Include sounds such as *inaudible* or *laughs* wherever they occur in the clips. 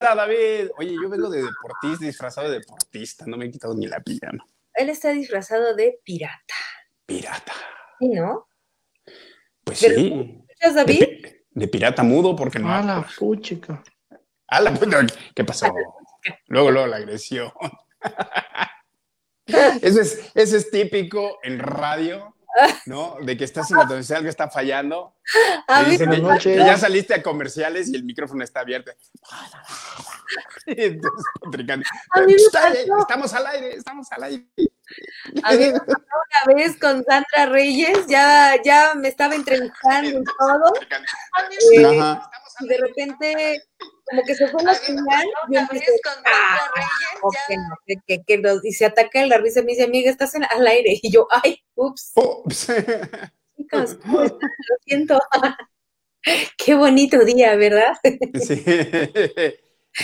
David. Oye, yo vengo de deportista, disfrazado de deportista, no me he quitado ni la pijama. Él está disfrazado de pirata. Pirata. ¿Sí, no? Pues ¿De- sí. ¿Escuchas, David? De, de pirata mudo, porque no. Ah, la puchica. Ah, la puta, ¿Qué pasó? *laughs* Luego, luego la agresión. *laughs* Eso es, eso es típico en radio, ¿no? De que estás en la donde algo está fallando. A y mí dicen me que, ya saliste a comerciales y el micrófono está abierto. *laughs* Entonces, A mí me "Está- pasó. estamos al aire, estamos al aire. A mí me pasó una vez con Sandra Reyes, ya, ya me estaba entrevistando y todo, eh, Ajá. y de repente como que se fue la señal, y yo empecé, "Ah, que no, que, que, que no", y se ataca en la risa y me dice, amiga, estás en- al aire, y yo, ay, ups, Ups. *laughs* chicas, ¿cómo están? lo siento. *laughs* Qué bonito día, ¿verdad? *laughs* Sí.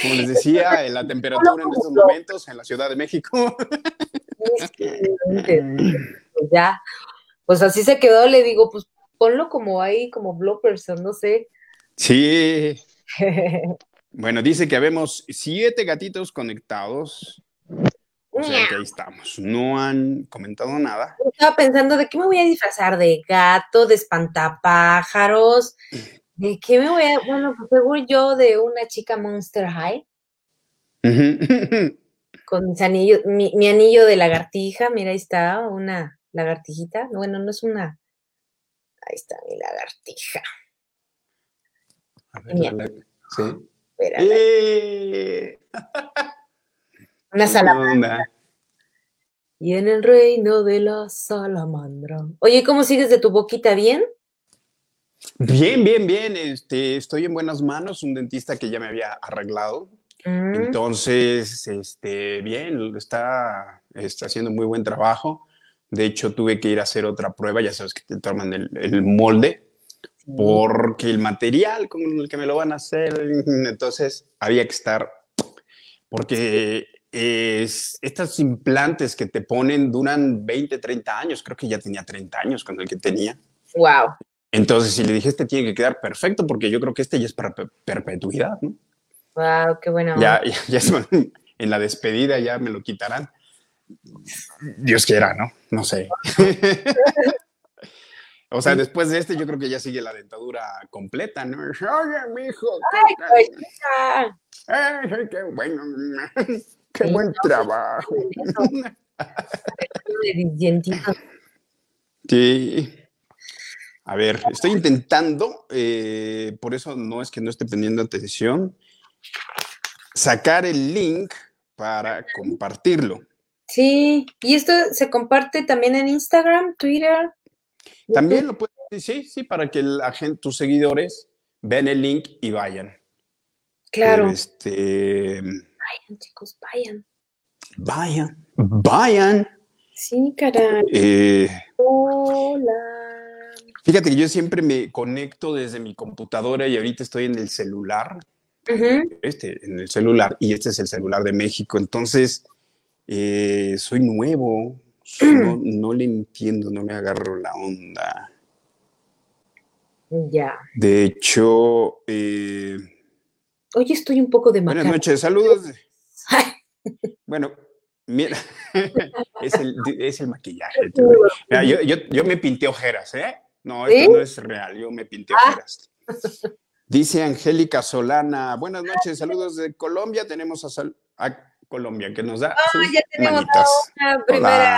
Como les decía, la temperatura en estos momentos en la Ciudad de México. Pues ya, pues así se quedó, le digo, pues ponlo como ahí, como bloopers, o no sé. Sí. Bueno, dice que habemos siete gatitos conectados. O sea que ahí estamos. No han comentado nada. Estaba pensando de qué me voy a disfrazar, de gato, de espantapájaros, de qué me voy a, bueno, pues según yo, de una chica Monster High, *laughs* con mis anillos, mi, mi anillo de lagartija, mira, ahí está, una lagartijita, bueno, no es una, ahí está mi lagartija, A ver, la- Sí. Espérala, ¡Eh! *laughs* una salamandra. Y en el reino de la salamandra. Oye, ¿cómo sigues de tu boquita? ¿Bien? Bien, bien, bien. Este, estoy en buenas manos. Un dentista que ya me había arreglado. Mm, Entonces, este, bien, está, está haciendo muy buen trabajo. De hecho, tuve que ir a hacer otra prueba, ya sabes que te toman el, el molde, porque el material con el que me lo van a hacer, *laughs* entonces había que estar, porque es, estos implantes que te ponen duran 20, 30 años, creo que ya tenía 30 años con el que tenía. Wow. Entonces, si le dije, este tiene que quedar perfecto, porque yo creo que este ya es para pe- perpetuidad, ¿no? Wow, qué buena. Ya, *laughs* ya, ya en la despedida ya me lo quitarán. Dios quiera, ¿no? No sé. *laughs* o sea, después de este, yo creo que ya sigue la dentadura completa, ¿no? Oye, mijo, qué, Ah, Ay, qué bueno, *laughs* qué buen trabajo. mis *laughs* dientitos. Sí. A ver, estoy intentando, eh, por eso no es que no esté teniendo atención, sacar el link para compartirlo. Sí, y esto se comparte también en Instagram, Twitter. También lo puedes, sí, sí, para que la gente, tus seguidores vean el link y vayan. Claro. Este, Vayan, chicos, vayan. vayan, vayan. Sí, caray. Eh, Hola. fíjate que yo siempre me conecto desde mi computadora y ahorita estoy en el celular, este, en el celular, y este es el celular de México. Entonces, eh, soy nuevo, no, *clears throat* no le entiendo, no me agarro la onda. Ya. De hecho, eh, Hoy estoy un poco de buenas macabro. noches, saludos. Bueno, mira, *laughs* es el, es el maquillaje. Mira, yo, yo, yo me pinté ojeras, ¿eh? No, esto ¿Sí? no es real, yo me pinté Ah. ojeras. Dice Angélica Solana, buenas noches, saludos de Colombia, tenemos a, Sal- a Colombia que nos da sus Ah, ya tenemos a una primera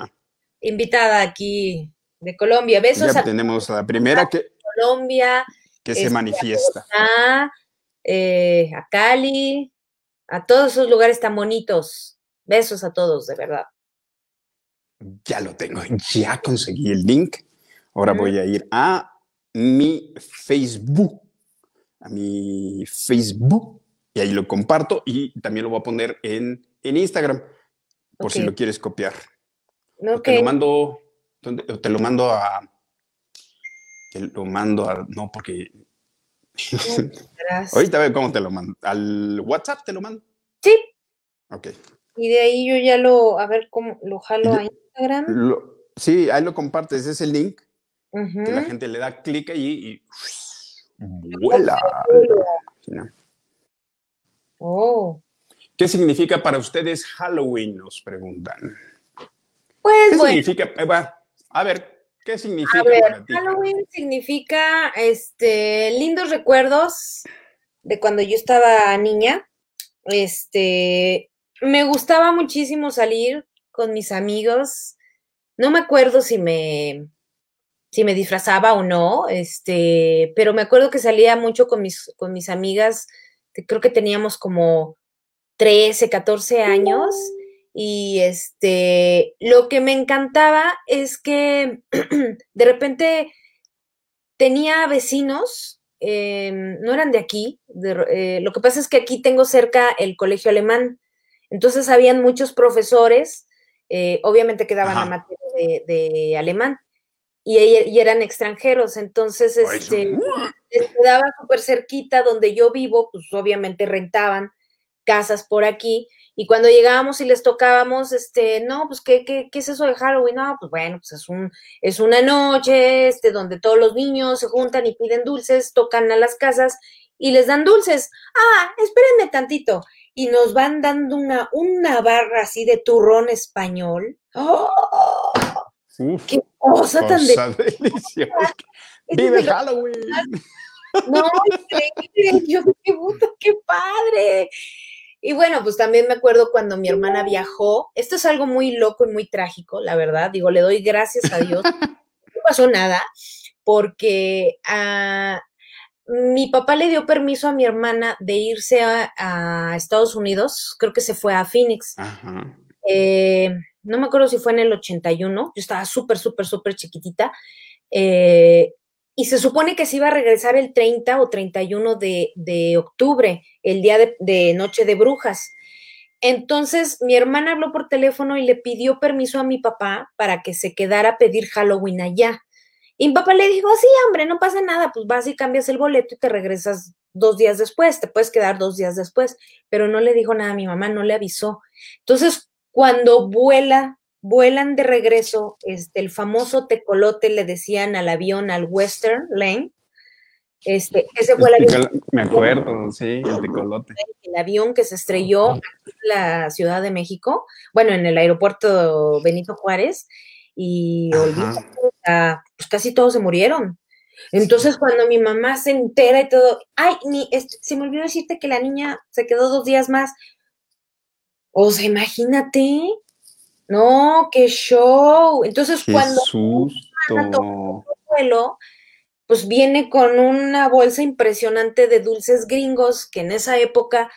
Hola. invitada aquí de Colombia. Besos Ya a tenemos a la primera que, Colombia, que se Este, manifiesta. a, eh, a Cali, a todos esos lugares tan bonitos. Besos a todos, de verdad. Ya lo tengo, ya conseguí el link. Ahora voy a ir a mi Facebook, a mi Facebook, y ahí lo comparto y también lo voy a poner en, en Instagram, por si lo quieres copiar. O. Te lo mando, te lo mando a, te lo mando a, no, porque *laughs* ahorita veo cómo te lo mando. ¿Al WhatsApp te lo mando? Sí, Ok. y de ahí yo ya lo, a ver cómo lo jalo a Instagram. Lo- sí, ahí lo compartes, ese es el link. Que la gente le da clic allí y vuela. ¿no? Oh. ¿Qué significa para ustedes Halloween? Nos preguntan. Pues ¿Qué bueno. significa? Eva, a ver, ¿qué significa A ver, para ti? Halloween significa este lindos recuerdos de cuando yo estaba niña. Este, me gustaba muchísimo salir con mis amigos. No me acuerdo si me si me disfrazaba o no, este, pero me acuerdo que salía mucho con mis con mis amigas, creo que teníamos como 13, 14 años y este, lo que me encantaba es que *clears throat* de repente tenía vecinos, eh, no eran de aquí, de, eh, lo que pasa es que aquí tengo cerca el colegio alemán, entonces habían muchos profesores, eh, obviamente que daban la materia de, de alemán y, y, eran extranjeros, entonces este, les quedaba súper cerquita donde yo vivo, pues obviamente rentaban casas por aquí y cuando llegábamos y les tocábamos, este, no, pues, ¿qué, qué, qué es eso de Halloween? No, pues bueno, pues es, un, es una noche, este, donde todos los niños se juntan y piden dulces, tocan a las casas y les dan dulces. Ah, espérenme tantito. Y nos van dando una, una barra así de turrón español. ¡Oh! ¡Qué cosa, tan cosa deliciosa! *laughs* ¡Vive Halloween! *laughs* No, increíble. Yo, qué puta, qué padre. Y bueno, pues también me acuerdo cuando mi hermana viajó. Esto es algo muy loco y muy trágico, la verdad. Digo, le doy gracias a Dios. *laughs* No pasó nada, porque a, mi papá le dio permiso a mi hermana de irse a, a Estados Unidos. Creo que se fue a Phoenix. Ajá. Eh, no me acuerdo si fue en el 81. Yo estaba súper, súper, súper chiquitita. Eh, y se supone que se iba a regresar el 30 o 31 de, de octubre, el día de, de, Noche de Brujas. Entonces mi hermana habló por teléfono y le pidió permiso a mi papá para que se quedara a pedir Halloween allá. Y mi papá le dijo, sí, hombre, no pasa nada, pues vas y cambias el boleto y te regresas dos días después, te puedes quedar dos días después, pero no le dijo nada a mi mamá, no le avisó. Entonces, cuando vuela vuelan de regreso, este, el famoso tecolote le decían al avión, al Western Lane, este, ese fue el, avión. Me acuerdo, sí, el tecolote. El avión que se estrelló en la Ciudad de México, bueno, en el aeropuerto Benito Juárez, y olvídate, pues casi todos se murieron. Entonces, cuando mi mamá se entera y todo, ay, ni, este, se me olvidó decirte que la niña se quedó dos días más. O sea, imagínate, no, qué show. Entonces, qué cuando susto. vuelo, pues viene con una bolsa impresionante de dulces gringos, que en esa época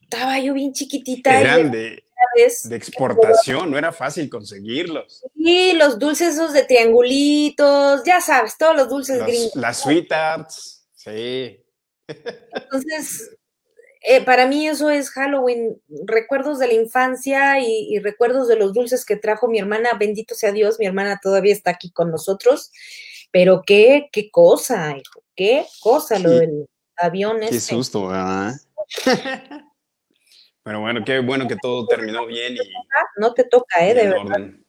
estaba yo bien chiquitita. Eran de, de exportación, no era fácil conseguirlos. Sí, los dulces esos de triangulitos, ya sabes, todos los dulces los, gringos. Las sweethearts, sí. Entonces, eh, para mí eso es Halloween, recuerdos de la infancia y, y, recuerdos de los dulces que trajo mi hermana, bendito sea Dios, mi hermana todavía está aquí con nosotros, pero qué, qué cosa, hijo, qué cosa sí. lo del avión Qué este. susto, ¿verdad? *laughs* pero bueno, qué bueno que todo terminó bien y... No te toca, ¿eh? De verdad. Orden.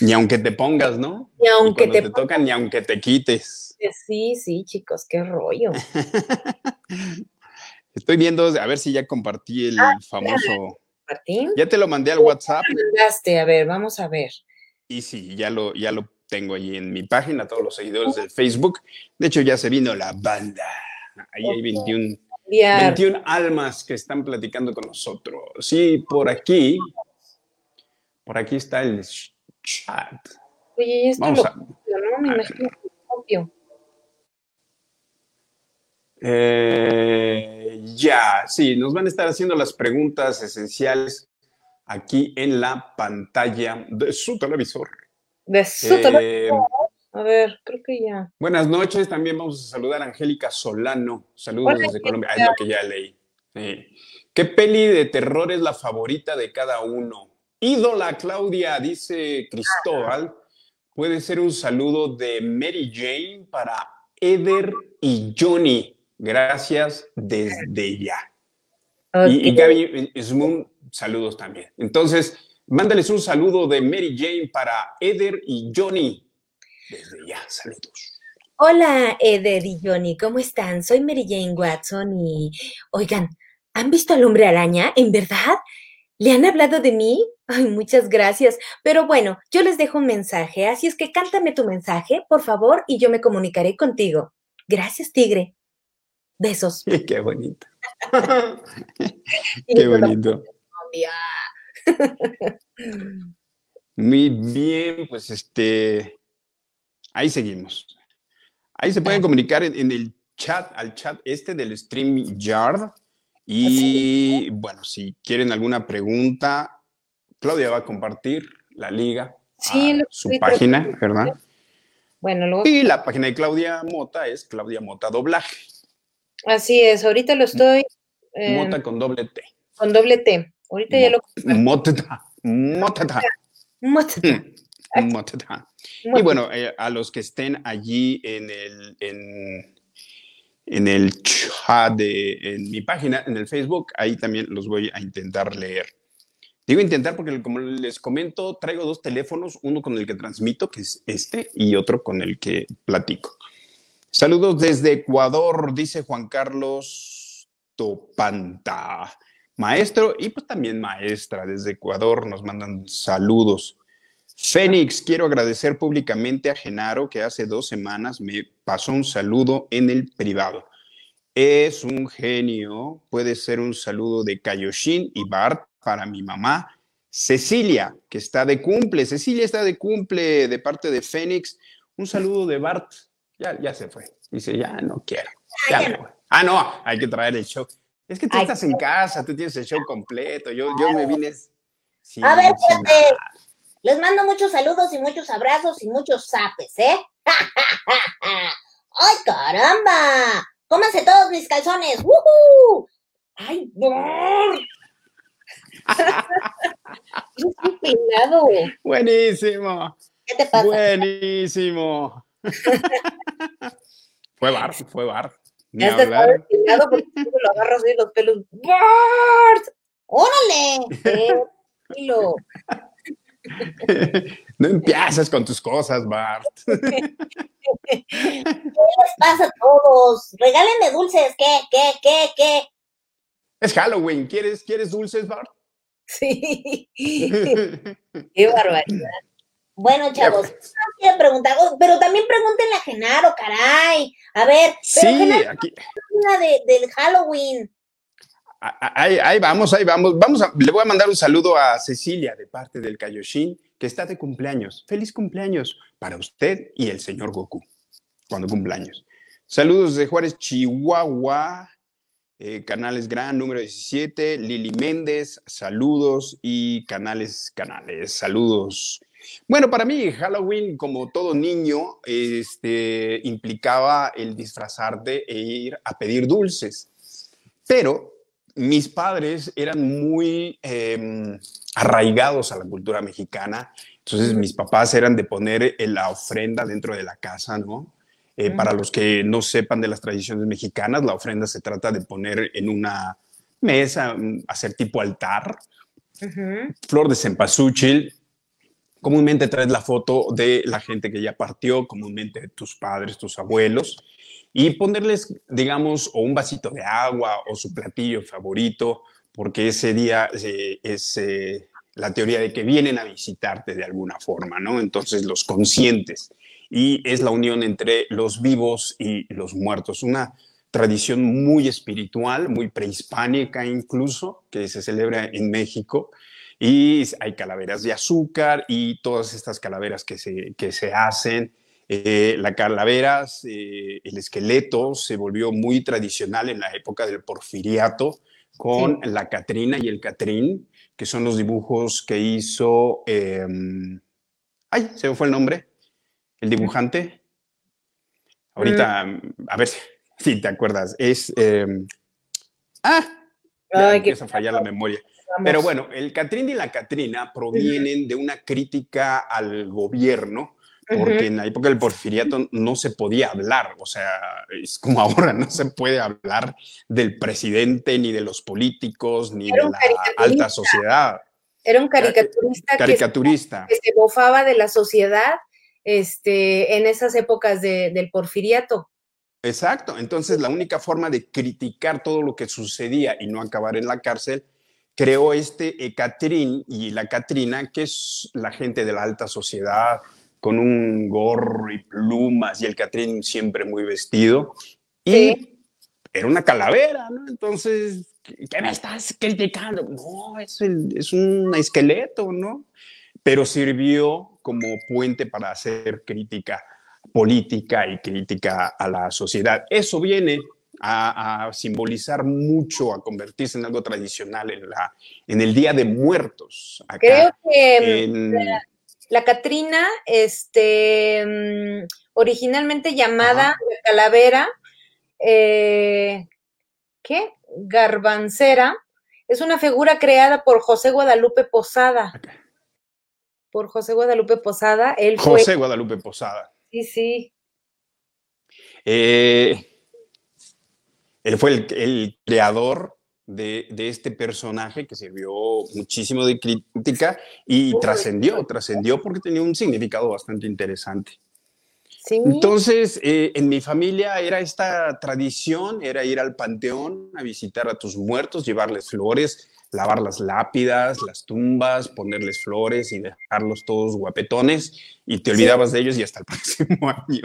Ni aunque te pongas, ¿no? Ni aunque te, te, te toca, ni aunque te quites. Sí, sí, chicos, qué rollo. *laughs* Estoy viendo, a ver si ya compartí el ah, famoso. ¿Martín? Ya te lo mandé al WhatsApp. mandaste? A ver, vamos a ver. Y sí, ya lo, ya lo tengo ahí en mi página, todos los seguidores del Facebook. De hecho, ya se vino la banda. Ahí hay 21, 21 almas que están platicando con nosotros. Sí, por aquí, por aquí está el chat. Oye, esto Vamos lo a, copio, ¿no? Me imagino que lo copio. Eh, ya, sí, nos van a estar haciendo las preguntas esenciales aquí en la pantalla de su televisor. De su Eh, televisor. A ver, creo que ya. Buenas noches, también vamos a saludar a Angélica Solano. Saludos Hola, desde Colombia. Ah, es lo que ya leí. ¿Qué peli de terror es la favorita de cada uno? Ídola Claudia, dice Cristóbal. Puede ser un saludo de Mary Jane para Eder y Johnny. Gracias desde ya. Y, y. Gaby Smoon, saludos también. Entonces, mándales un saludo de Mary Jane para Eder y Johnny. Desde ya, saludos. Hola, Eder y Johnny, ¿cómo están? Soy Mary Jane Watson y, oigan, ¿Han visto al hombre araña? ¿En verdad? ¿Le han hablado de mí? Ay, muchas gracias. Pero bueno, yo les dejo un mensaje, así es que cántame tu mensaje, por favor, y yo me comunicaré contigo. Gracias, tigre. Besos. *laughs* Qué bonito. *laughs* Qué bonito. Muy bien, pues este, ahí seguimos. Ahí se pueden comunicar en, el chat, al chat este del StreamYard. Y bueno, si quieren alguna pregunta, Claudia va a compartir la liga, sí, su página, ¿verdad? Bueno, luego... Y la página de Claudia Mota es Claudia Mota Doblaje. Así es, ahorita lo estoy. Mota con doble T. Con doble T. Ahorita ya lo. Mota. Mota. Mota. Y bueno, eh, a los que estén allí en el, en, en el chat de en mi página, en el Facebook, ahí también los voy a intentar leer. Digo intentar porque, como les comento, traigo dos teléfonos, uno con el que transmito, que es este, y otro con el que platico. Saludos desde Ecuador, dice Juan Carlos Topanta. Maestro y pues también maestra desde Ecuador nos mandan saludos. Fénix, quiero agradecer públicamente a Genaro que hace dos semanas me pasó un saludo en el privado. Es un genio, puede ser un saludo de Kayoshin y Bart para mi mamá, Cecilia, que está de cumple. Cecilia está de cumple de parte de Fénix. Un saludo de Bart. Ya, ya se fue. Dice, ya no quiero. Ah, no, hay que traer el show. Es que tú estás en casa, tú tienes el show completo. Yo, yo me vine. a ver, les mando muchos saludos y muchos abrazos y muchos zapes, ¿eh? *laughs* ¡Ay, caramba! ¡Cómanse todos mis calzones! ¡Woohoo! ¡Ay, no! *laughs* Buenísimo. ¿Qué te pasa? Buenísimo. *laughs* fue bar, fue bar. Ni ya hablar. porque *laughs* lo agarras y los pelos. ¡Bart! ¡Órale! *laughs* Eh, no empiezas con tus cosas, Bart. ¿Qué les pasa a todos? Regálenme dulces. ¿Qué, qué, qué, qué? Es Halloween. ¿Quieres, ¿quieres dulces, Bart? Sí. Qué barbaridad. Bueno, chavos, preguntar, oh, pero también pregúntenle a Genaro, caray. A ver, sí, aquí. Una de, del Halloween. Ahí, vamos, ahí vamos. Vamos a, le voy a mandar un saludo a Cecilia de parte del Kaioshin, que está de cumpleaños. Feliz cumpleaños para usted y el señor Goku, cuando cumpleaños. Saludos de Juárez, Chihuahua, eh, Canales Gran, número 17, Lili Méndez, saludos y Canales, Canales, saludos. Bueno, para mí Halloween, como todo niño, este, implicaba el disfrazarte e ir a pedir dulces. Pero mis padres eran muy em, arraigados a la cultura mexicana, entonces mis papás eran de poner la ofrenda dentro de la casa, ¿no? Eh, para los que no sepan de las tradiciones mexicanas, la ofrenda se trata de poner en una mesa, mm, hacer tipo altar, flor de cempasúchil. Comúnmente traes la foto de la gente que ya partió, comúnmente tus padres, tus abuelos y ponerles, digamos, o un vasito de agua o su platillo favorito, porque ese día eh, es la teoría de que vienen a visitarte de alguna forma, ¿no? Entonces los conscientes. Y es la unión entre los vivos y los muertos, una tradición muy espiritual, muy prehispánica incluso, que se celebra en México. Y hay calaveras de azúcar y todas estas calaveras que se, que se hacen eh, la calavera, eh, el esqueleto se volvió muy tradicional en la época del porfiriato con la Catrina y el Catrín, que son los dibujos que hizo... Em, ay, se me fue el nombre. El dibujante. Ahorita, a ver si te acuerdas. Es... Em, ah, ya empieza a fallar la memoria. Pero bueno, el Catrín y la Catrina provienen de una crítica al gobierno porque en la época del porfiriato no se podía hablar, o sea, es como *laughs* ahora, no se puede hablar del presidente, ni de los políticos, ni de la alta sociedad. Era un caricaturista, caricaturista. Que, se, bofaba de la sociedad este, en esas épocas del porfiriato. Exacto. Entonces, la única forma de criticar todo lo que sucedía y no acabar en la cárcel, creó este Ecatrín y la Catrina, que es la gente de la alta sociedad, con un gorro y plumas, y el Catrín siempre muy vestido. Y era una calavera, ¿no? Entonces, ¿qué me estás criticando? No, es, es un esqueleto, ¿no? Pero sirvió como puente para hacer crítica política y crítica a la sociedad. Eso viene a, simbolizar mucho, a convertirse en algo tradicional en, la, en el Día de Muertos. Creo que mm, la, Catrina, este, mm, originalmente llamada Calavera, eh, ¿qué? Garbancera, es una figura creada por José Guadalupe Posada. Por José Guadalupe Posada. Él José Guadalupe Posada. Sí, sí. Eh, él fue el, creador de, este personaje que sirvió muchísimo de crítica y trascendió, trascendió porque tenía un significado bastante interesante. Entonces, eh, en mi familia era esta tradición, era ir al panteón a visitar a tus muertos, llevarles flores, lavar las lápidas, las tumbas, ponerles flores y dejarlos todos guapetones y te olvidabas de ellos y hasta el *laughs* próximo año.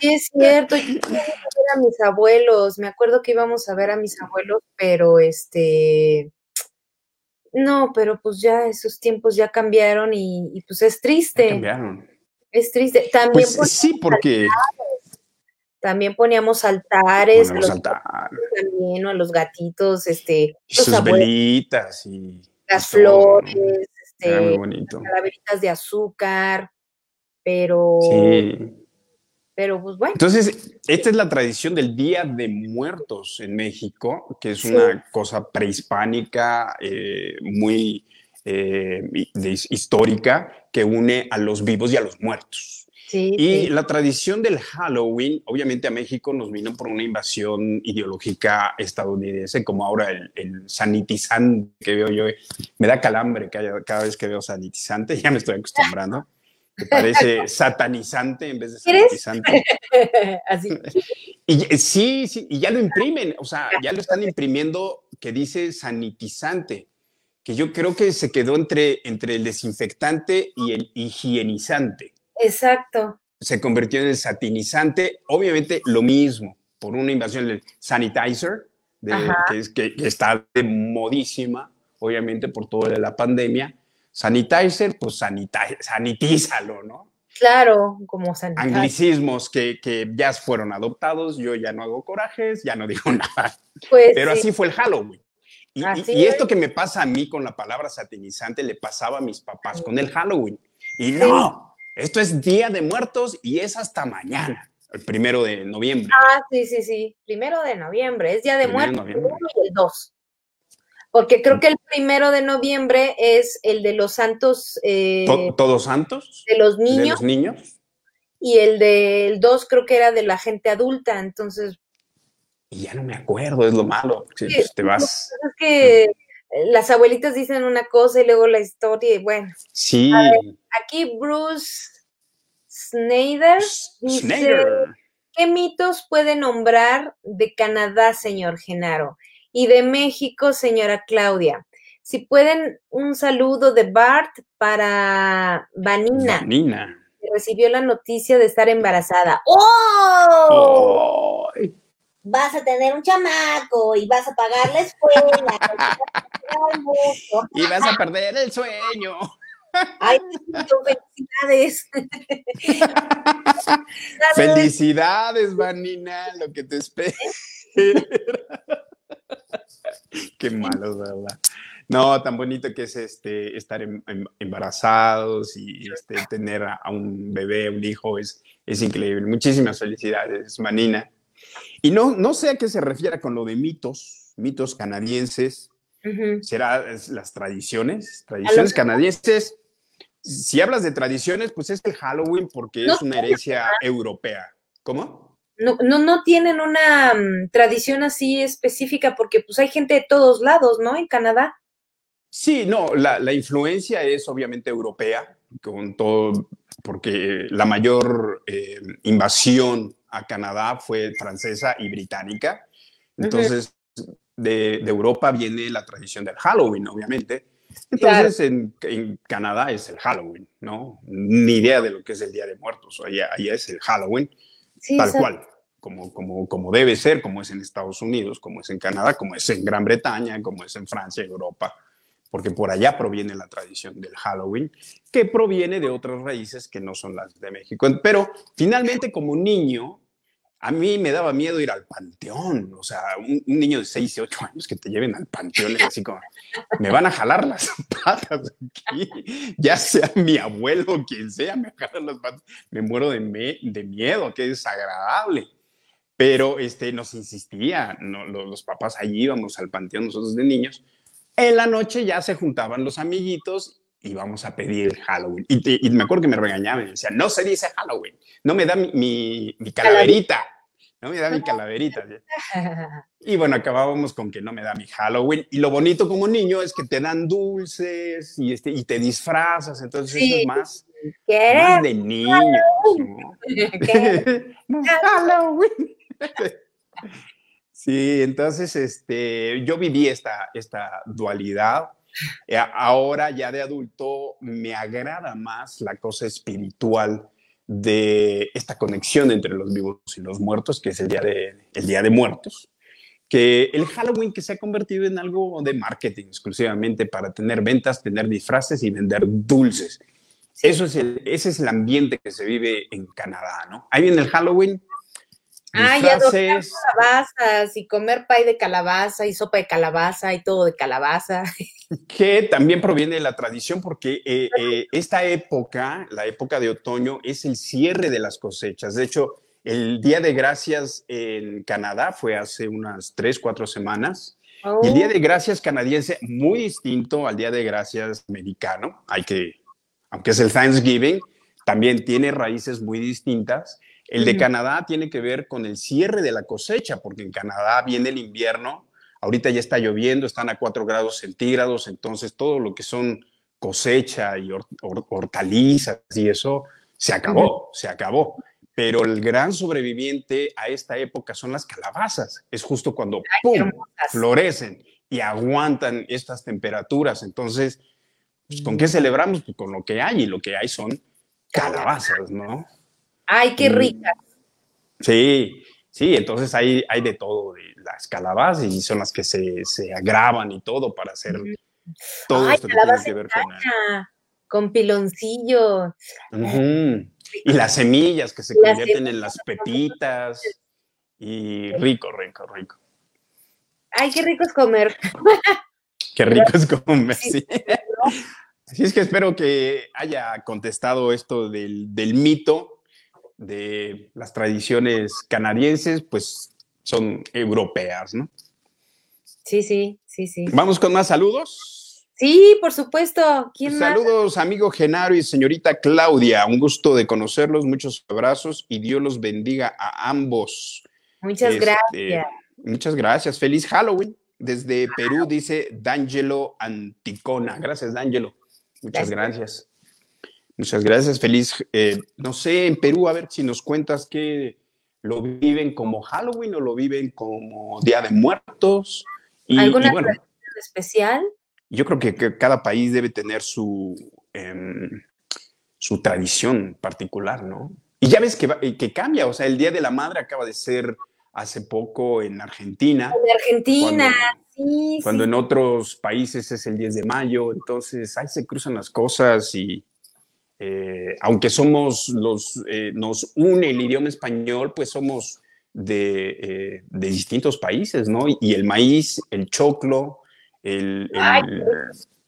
Sí, es cierto. Yo iba a ver a mis abuelos, me acuerdo que íbamos a ver a mis abuelos, pero este... No, pero pues ya esos tiempos ya cambiaron y, pues es triste. cambiaron. Es triste. También pues, sí, porque... También poníamos altares. los altares. También, a los gatitos, este. sus velitas y. Las flores, este. Calaveritas de azúcar, pero. Sí. Pero pues bueno. Entonces, esta es la tradición del Día de Muertos en México, que es una cosa prehispánica eh, muy eh, histórica que une a los vivos y a los muertos y la tradición del Halloween, obviamente a México nos vino por una invasión ideológica estadounidense, como ahora el, sanitizante que veo yo. Me da calambre cada vez que veo sanitizante, *laughs* ya me estoy acostumbrando. Parece *laughs* satanizante en vez de sanitizante. *laughs* Así. *laughs* Y, sí, sí, y ya lo imprimen, o sea, ya lo están imprimiendo que dice sanitizante, que yo creo que se quedó entre, entre el desinfectante y el higienizante. Exacto. Se convirtió en el satinizante, obviamente lo mismo, por una invasión del sanitizer, que, es, que, está de modísima, obviamente por toda la pandemia. Sanitizer, pues sanitízalo, ¿no? Claro, como sanitizer. Anglicismos que, que, ya fueron adoptados, yo ya no hago corajes, ya no digo *laughs* nada. Pues Pero así fue el Halloween. Y, y, esto que me pasa a mí con la palabra satinizante le pasaba a mis papás con el Halloween. Y no, esto es Día de Muertos y es hasta mañana, el primero de noviembre. Ah, sí, sí, sí, primero de noviembre, es Día de Muertos, el 1 y el 2. Porque creo que el primero de noviembre es el de los santos. Eh, ¿Todos santos? De los niños. De los niños. Y el del 2 creo que era de la gente adulta, entonces. Y ya no me acuerdo, es lo malo. Si te vas. Es que las abuelitas dicen una cosa y luego la historia, y bueno. Sí. aquí Bruce Snyder dice, ¿qué mitos puede nombrar de Canadá, señor Genaro? Y de México, señora Claudia. Si pueden, un saludo de Bart para Vanina. Vanina. Que recibió la noticia de estar embarazada. ¡Oh! vas a tener un chamaco y vas a pagar la escuela. *laughs* y vas a perder el sueño. Ay, felicidades. *laughs* felicidades, Vanina, lo que te espera. *laughs* *laughs* Qué malo, ¿verdad? No, tan bonito que es este estar em, em, embarazados y este, tener a, un bebé, un hijo, es, es increíble. Muchísimas felicidades, Vanina. Y no, no sé a qué se refiere con lo de mitos, mitos canadienses. ¿Será las tradiciones? Tradiciones canadienses. Si hablas de tradiciones, pues es el Halloween porque es una herencia europea. ¿Cómo? No, no, no tienen una mm, tradición así específica porque pues hay gente de todos lados, ¿no? En Canadá. Sí, no, la, la influencia es obviamente europea, con todo, porque la mayor eh, invasión a Canadá fue francesa y británica. Entonces, de, de, Europa viene la tradición del Halloween, obviamente. Entonces, en, en, Canadá es el Halloween, ¿no? Ni idea de lo que es el Día de Muertos. Allá, allá es el Halloween, sí, tal cual, como, como, como debe ser, como es en Estados Unidos, como es en Canadá, como es en Gran Bretaña, como es en Francia, Europa porque por allá proviene la tradición del Halloween, que proviene de otras raíces que no son las de México. Pero finalmente como niño, a mí me daba miedo ir al panteón, o sea, un, un niño de 6 y 8 años que te lleven al panteón es así como, me van a jalar las *laughs* patas aquí, ya sea mi abuelo o quien sea, me jalan las patas, me muero de, me, de miedo, qué desagradable. Pero este, nos insistía, no, los, los papás allí íbamos al panteón nosotros de niños, en la noche ya se juntaban los amiguitos y vamos a pedir Halloween. Y, y, me acuerdo que me regañaban y decían, no se dice Halloween, no me da mi, mi, mi calaverita, no me da mi calaverita. Y bueno, acabábamos con que no me da mi Halloween. Y lo bonito como niño es que te dan dulces y, este, y te disfrazas, entonces sí. eso es más, más de niños. ¿no? Halloween. *laughs* *laughs* Sí, entonces este, yo viví esta, esta dualidad. *laughs* Eh, ahora ya de adulto me agrada más la cosa espiritual de esta conexión entre los vivos y los muertos, que es el Día de, el día de Muertos, que el Halloween que se ha convertido en algo de marketing exclusivamente para tener ventas, tener disfraces y vender dulces. Eso es el, ese es el ambiente que se vive en Canadá, ¿no? Ahí viene el Halloween, Ah, y adoptar calabazas y comer pay de calabaza y sopa de calabaza y todo de calabaza. Que también proviene de la tradición porque eh, eh, esta época, la época de otoño, es el cierre de las cosechas. De hecho, el Día de Gracias en Canadá fue hace unas tres, cuatro semanas. Oh. Y el Día de Gracias canadiense, muy distinto al Día de Gracias americano, hay que, aunque es el Thanksgiving, también tiene raíces muy distintas. El de Canadá tiene que ver con el cierre de la cosecha, porque en Canadá viene el invierno, ahorita ya está lloviendo, están a 4 grados centígrados, entonces todo lo que son cosecha y hortalizas y eso se acabó, se acabó. Pero el gran sobreviviente a esta época son las calabazas. Es justo cuando ¡pum! florecen y aguantan estas temperaturas. Entonces, pues, ¿con qué celebramos? Pues con lo que hay y lo que hay son calabazas, ¿no? ¡Ay, qué ricas! Sí, sí, entonces hay, hay de todo, de las calabazas y son las que se, se agravan y todo para hacer todo Ay, esto que tiene que ver con, con piloncillo. Uh -huh. Y las semillas que se las convierten semillas. en las pepitas. Y rico, rico, rico. Ay, qué rico es comer. *laughs* Qué rico es comer, sí. sí. Así es que espero que haya contestado esto del, del mito de las tradiciones canadienses, pues son europeas, ¿no? Sí, sí, sí, sí. Vamos con más saludos. Sí, por supuesto. ¿Quién saludos, más? amigo Genaro y señorita Claudia. Un gusto de conocerlos, muchos abrazos y Dios los bendiga a ambos. Muchas este, gracias. Muchas gracias. Feliz Halloween. Desde Perú dice D'Angelo Anticona. Gracias, D'Angelo. Muchas gracias. gracias. Muchas gracias, feliz. Eh, no sé, en Perú, a ver si nos cuentas que lo viven como Halloween o lo viven como Día de Muertos. Y, ¿Alguna y bueno, especial? Yo creo que, que, cada país debe tener su, eh, su tradición particular, ¿no? Y ya ves que, que cambia, o sea, el Día de la Madre acaba de ser hace poco en Argentina. En Argentina, cuando, sí. Cuando sí. en otros países es el 10 de mayo, entonces ahí se cruzan las cosas y eh, aunque somos los, eh, nos une el idioma español, pues somos de, eh, de distintos países, ¿no? Y, el maíz, el choclo, el, el,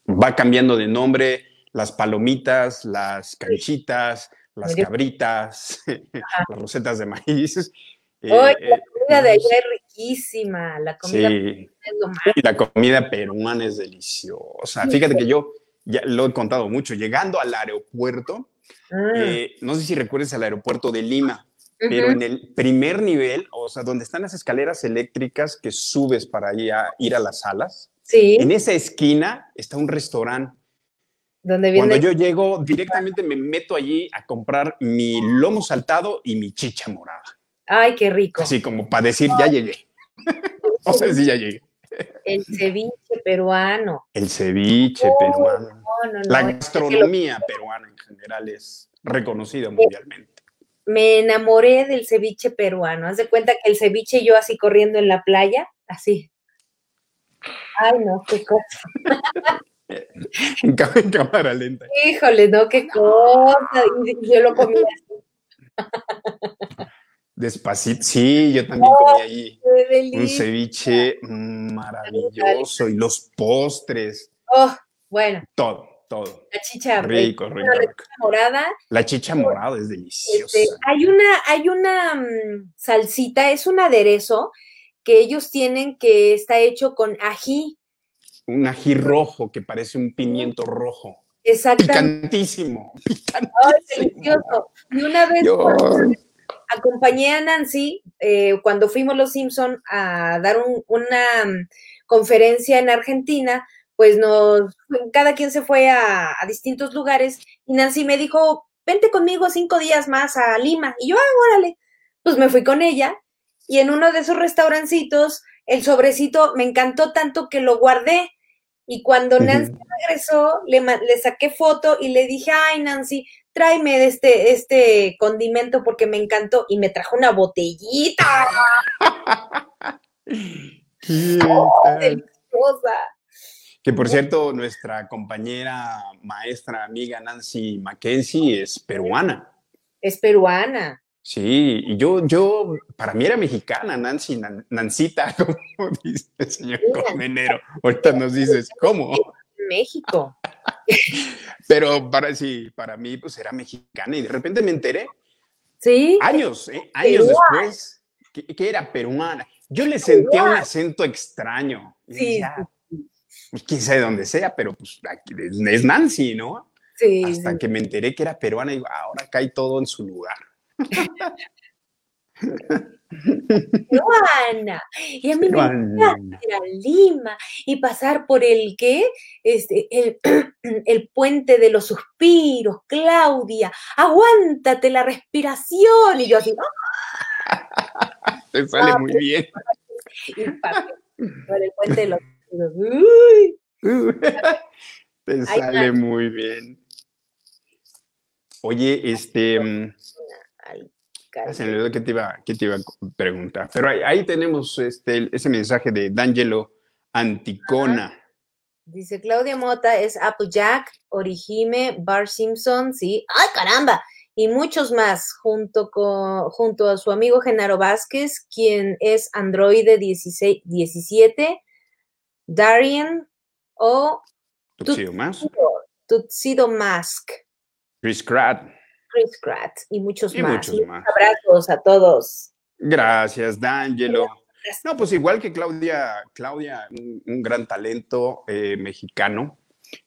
va cambiando de nombre, las palomitas, las canchitas, las cabritas, *laughs* las rosetas de maíz. *laughs* Oh, la comida de allá es riquísima, la comida sí. es lo más. Y la comida peruana es deliciosa. Fíjate que yo ya lo he contado mucho, llegando al aeropuerto, mm. eh, no sé si recuerdes al aeropuerto de Lima, uh -huh. pero en el primer nivel, o sea, donde están las escaleras eléctricas que subes para ir a, ir a las salas, sí. en esa esquina está un restaurante Donde Cuando viene yo llego, directamente me meto allí a comprar mi lomo saltado y mi chicha morada. Ay, qué rico. Así como para decir, ya llegué. *laughs* o sea, sí, ya llegué. El ceviche peruano. El ceviche Oh, peruano. No, no, La no. gastronomía peruana en general es reconocida mundialmente. Me enamoré del ceviche peruano. Haz de cuenta que el ceviche yo así corriendo en la playa, así. Ay, no, qué cosa. *laughs* En cámara lenta. Híjole, no, qué cosa. Yo lo comía así. *laughs* Despacito. Sí, yo también comí allí un ceviche maravilloso y los postres, Oh, bueno, todo, todo. la chicha Rico, rico, bueno, la chicha morada. La chicha morada es deliciosa. Este, hay una, hay una mm, salsita, es un aderezo que ellos tienen que está hecho con ají. Un ají rojo que parece un pimiento rojo. Exactamente. Picantísimo. Picantísimo. delicioso. Y una vez Yo- cuando acompañé a Nancy eh, cuando fuimos los Simpson a dar un- una mm, conferencia en Argentina, pues nos, cada quien se fue a, a distintos lugares y Nancy me dijo, vente conmigo cinco días más a Lima. Y yo, ah, órale. Pues me fui con ella y en uno de esos restaurancitos, el sobrecito me encantó tanto que lo guardé. Y cuando Nancy regresó, le, le saqué foto y le dije, ay, Nancy, tráeme este, este condimento porque me encantó. Y me trajo una botellita *laughs* ¿Qué tal? deliciosa. Que por cierto, nuestra compañera, maestra, amiga Nancy Mackenzie es peruana. Es peruana. Sí, y yo, yo, para mí era mexicana, Nancy, Nan- Nancita, *laughs* como dice el señor Sí, Colmenero. Ahorita nos dices, ¿cómo? México. *laughs* Pero para, sí, para mí, pues era mexicana y de repente me enteré, ¿Sí? años, ¿eh? años después, que, que era peruana. Yo le sentía un acento extraño. Sí, decía, pues quién sabe dónde sea, pero pues aquí es Nancy, ¿no? Sí, Hasta que me enteré que era peruana y digo, ahora cae todo en su lugar. *laughs* Peruana. Y a mí me Peruana. ir a Lima y pasar por el qué, este, el, *clears throat* el puente de los suspiros, Claudia, aguántate la respiración. Y yo así, ¡ah! *laughs* Te sale muy bien. y por el puente de los suspiros. Uy, *laughs* Te Ay, sale muy bien. Oye, este, mm, se me que te iba, que te iba a preguntar, pero ahí, ahí tenemos este, ese mensaje de D'Angelo Anticona. Dice Claudia Mota es Applejack, Orihime, Bar Simpson, sí. ¡Ay, caramba! Y muchos más, junto, con, junto a su amigo Genaro Vázquez, quien es androide 16, 17, Darian o Tuxedo más. Tuxedo Mask, Chris Pratt. Chris Pratt y muchos Y más. muchos más. Abrazos a todos. Gracias, D'Angelo. No, pues igual que Claudia, Claudia, un, un gran talento eh, mexicano,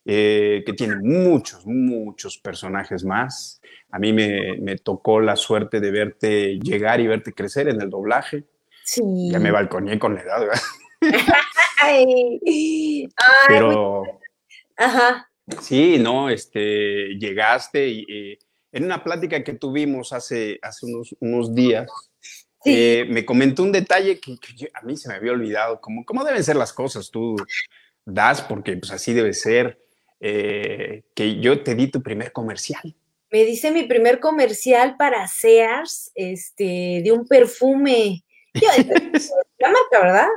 eh, que tiene muchos, muchos personajes más. A mí me, me tocó la suerte de verte llegar y verte crecer en el doblaje. Sí. Ya me balconeé con la edad, ¿verdad? *laughs* Ay, ay, Pero ajá. sí, no, este, llegaste y eh, en una plática que tuvimos hace, hace unos, unos días, Sí. Eh, me comentó un detalle que, que yo- a mí se me había olvidado, como cómo deben ser las cosas, tú das porque pues así debe ser, eh, que yo te di tu primer comercial. me dice mi primer comercial para Sears, este, de un perfume. Yo, *laughs* la marca, ¿verdad?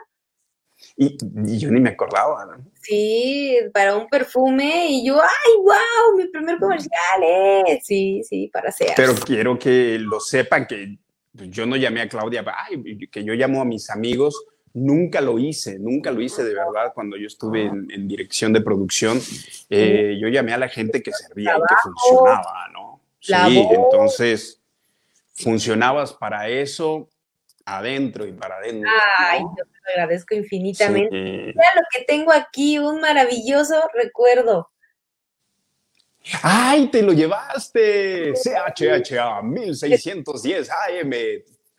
Y, y yo ni me acordaba, ¿no? Sí, para un perfume y yo, ay, wow, mi primer comercial, eh. Sí, sí, para Sears. Pero quiero que lo sepan que yo no llamé a Claudia, ay, que yo llamo a mis amigos. Nunca lo hice, nunca lo hice de verdad cuando yo estuve en, en dirección de producción. eh, yo llamé a la gente que servía y que funcionaba, ¿no? Sí, entonces funcionabas para eso adentro y para adentro. Ay, ¿no? Agradezco infinitamente. Sí. Mira lo que tengo aquí, un maravilloso recuerdo. ¡Ay, te lo llevaste! CHHA 1610 AM.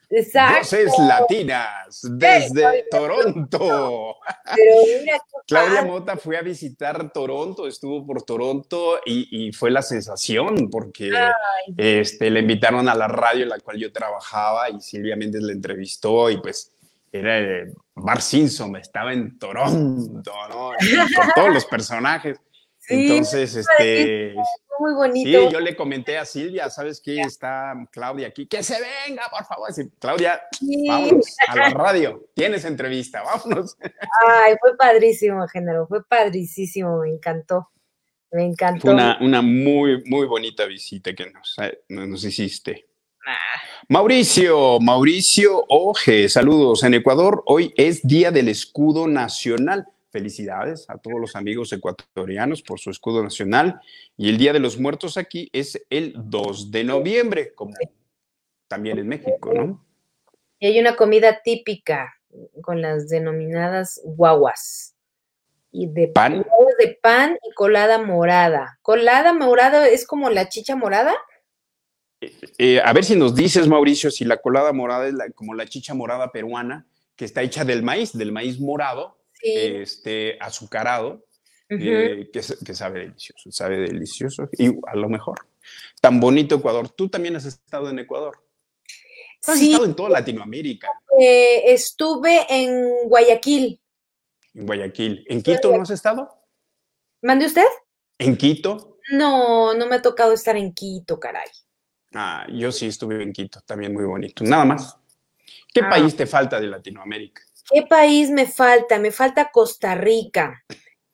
Exacto. Voces latinas desde Toronto. Pero mira Claudia. Mota fue a visitar Toronto, estuvo por Toronto y, y fue la sensación porque este, le invitaron a la radio en la cual yo trabajaba y Silvia Méndez le entrevistó y pues era eh, Bar Simpson, estaba en Toronto, ¿no? Con todos los personajes. Sí, Entonces, este, Fue muy sí, bonito. yo le comenté a Silvia, ¿sabes qué? Está Claudia aquí, que se venga, por favor. Sí, Claudia, Sí. vámonos a la *laughs* radio, tienes entrevista, vámonos. Ay, fue padrísimo, género, fue padrísimo, me encantó. Me encantó. Fue una, una muy, muy bonita visita que nos, eh, nos hiciste. Mauricio, Mauricio Oje, saludos. En Ecuador hoy es Día del Escudo Nacional. Felicidades a todos los amigos ecuatorianos por su escudo nacional. Y el Día de los Muertos aquí es el 2 de noviembre, como también en México, ¿no? Y hay una comida típica con las denominadas guaguas. Y de Pan. de pan y colada morada. Colada morada es como la chicha morada. Eh, a ver si nos dices, Mauricio, si la colada morada es la- como la chicha morada peruana, que está hecha del maíz, del maíz morado, Sí. este, azucarado, eh, que, sabe delicioso, sabe delicioso. Y a lo mejor, tan bonito Ecuador. Tú también has estado en Ecuador. Has Sí, estado en toda Latinoamérica, eh, estuve en Guayaquil. en Guayaquil. ¿En Quito no has estado? ¿Mande usted? ¿En Quito? No, no me ha tocado estar en Quito, caray. Ah, yo sí estuve en Quito, también muy bonito. Nada más. ¿Qué Ah. país te falta de Latinoamérica? ¿Qué país me falta? Me falta Costa Rica,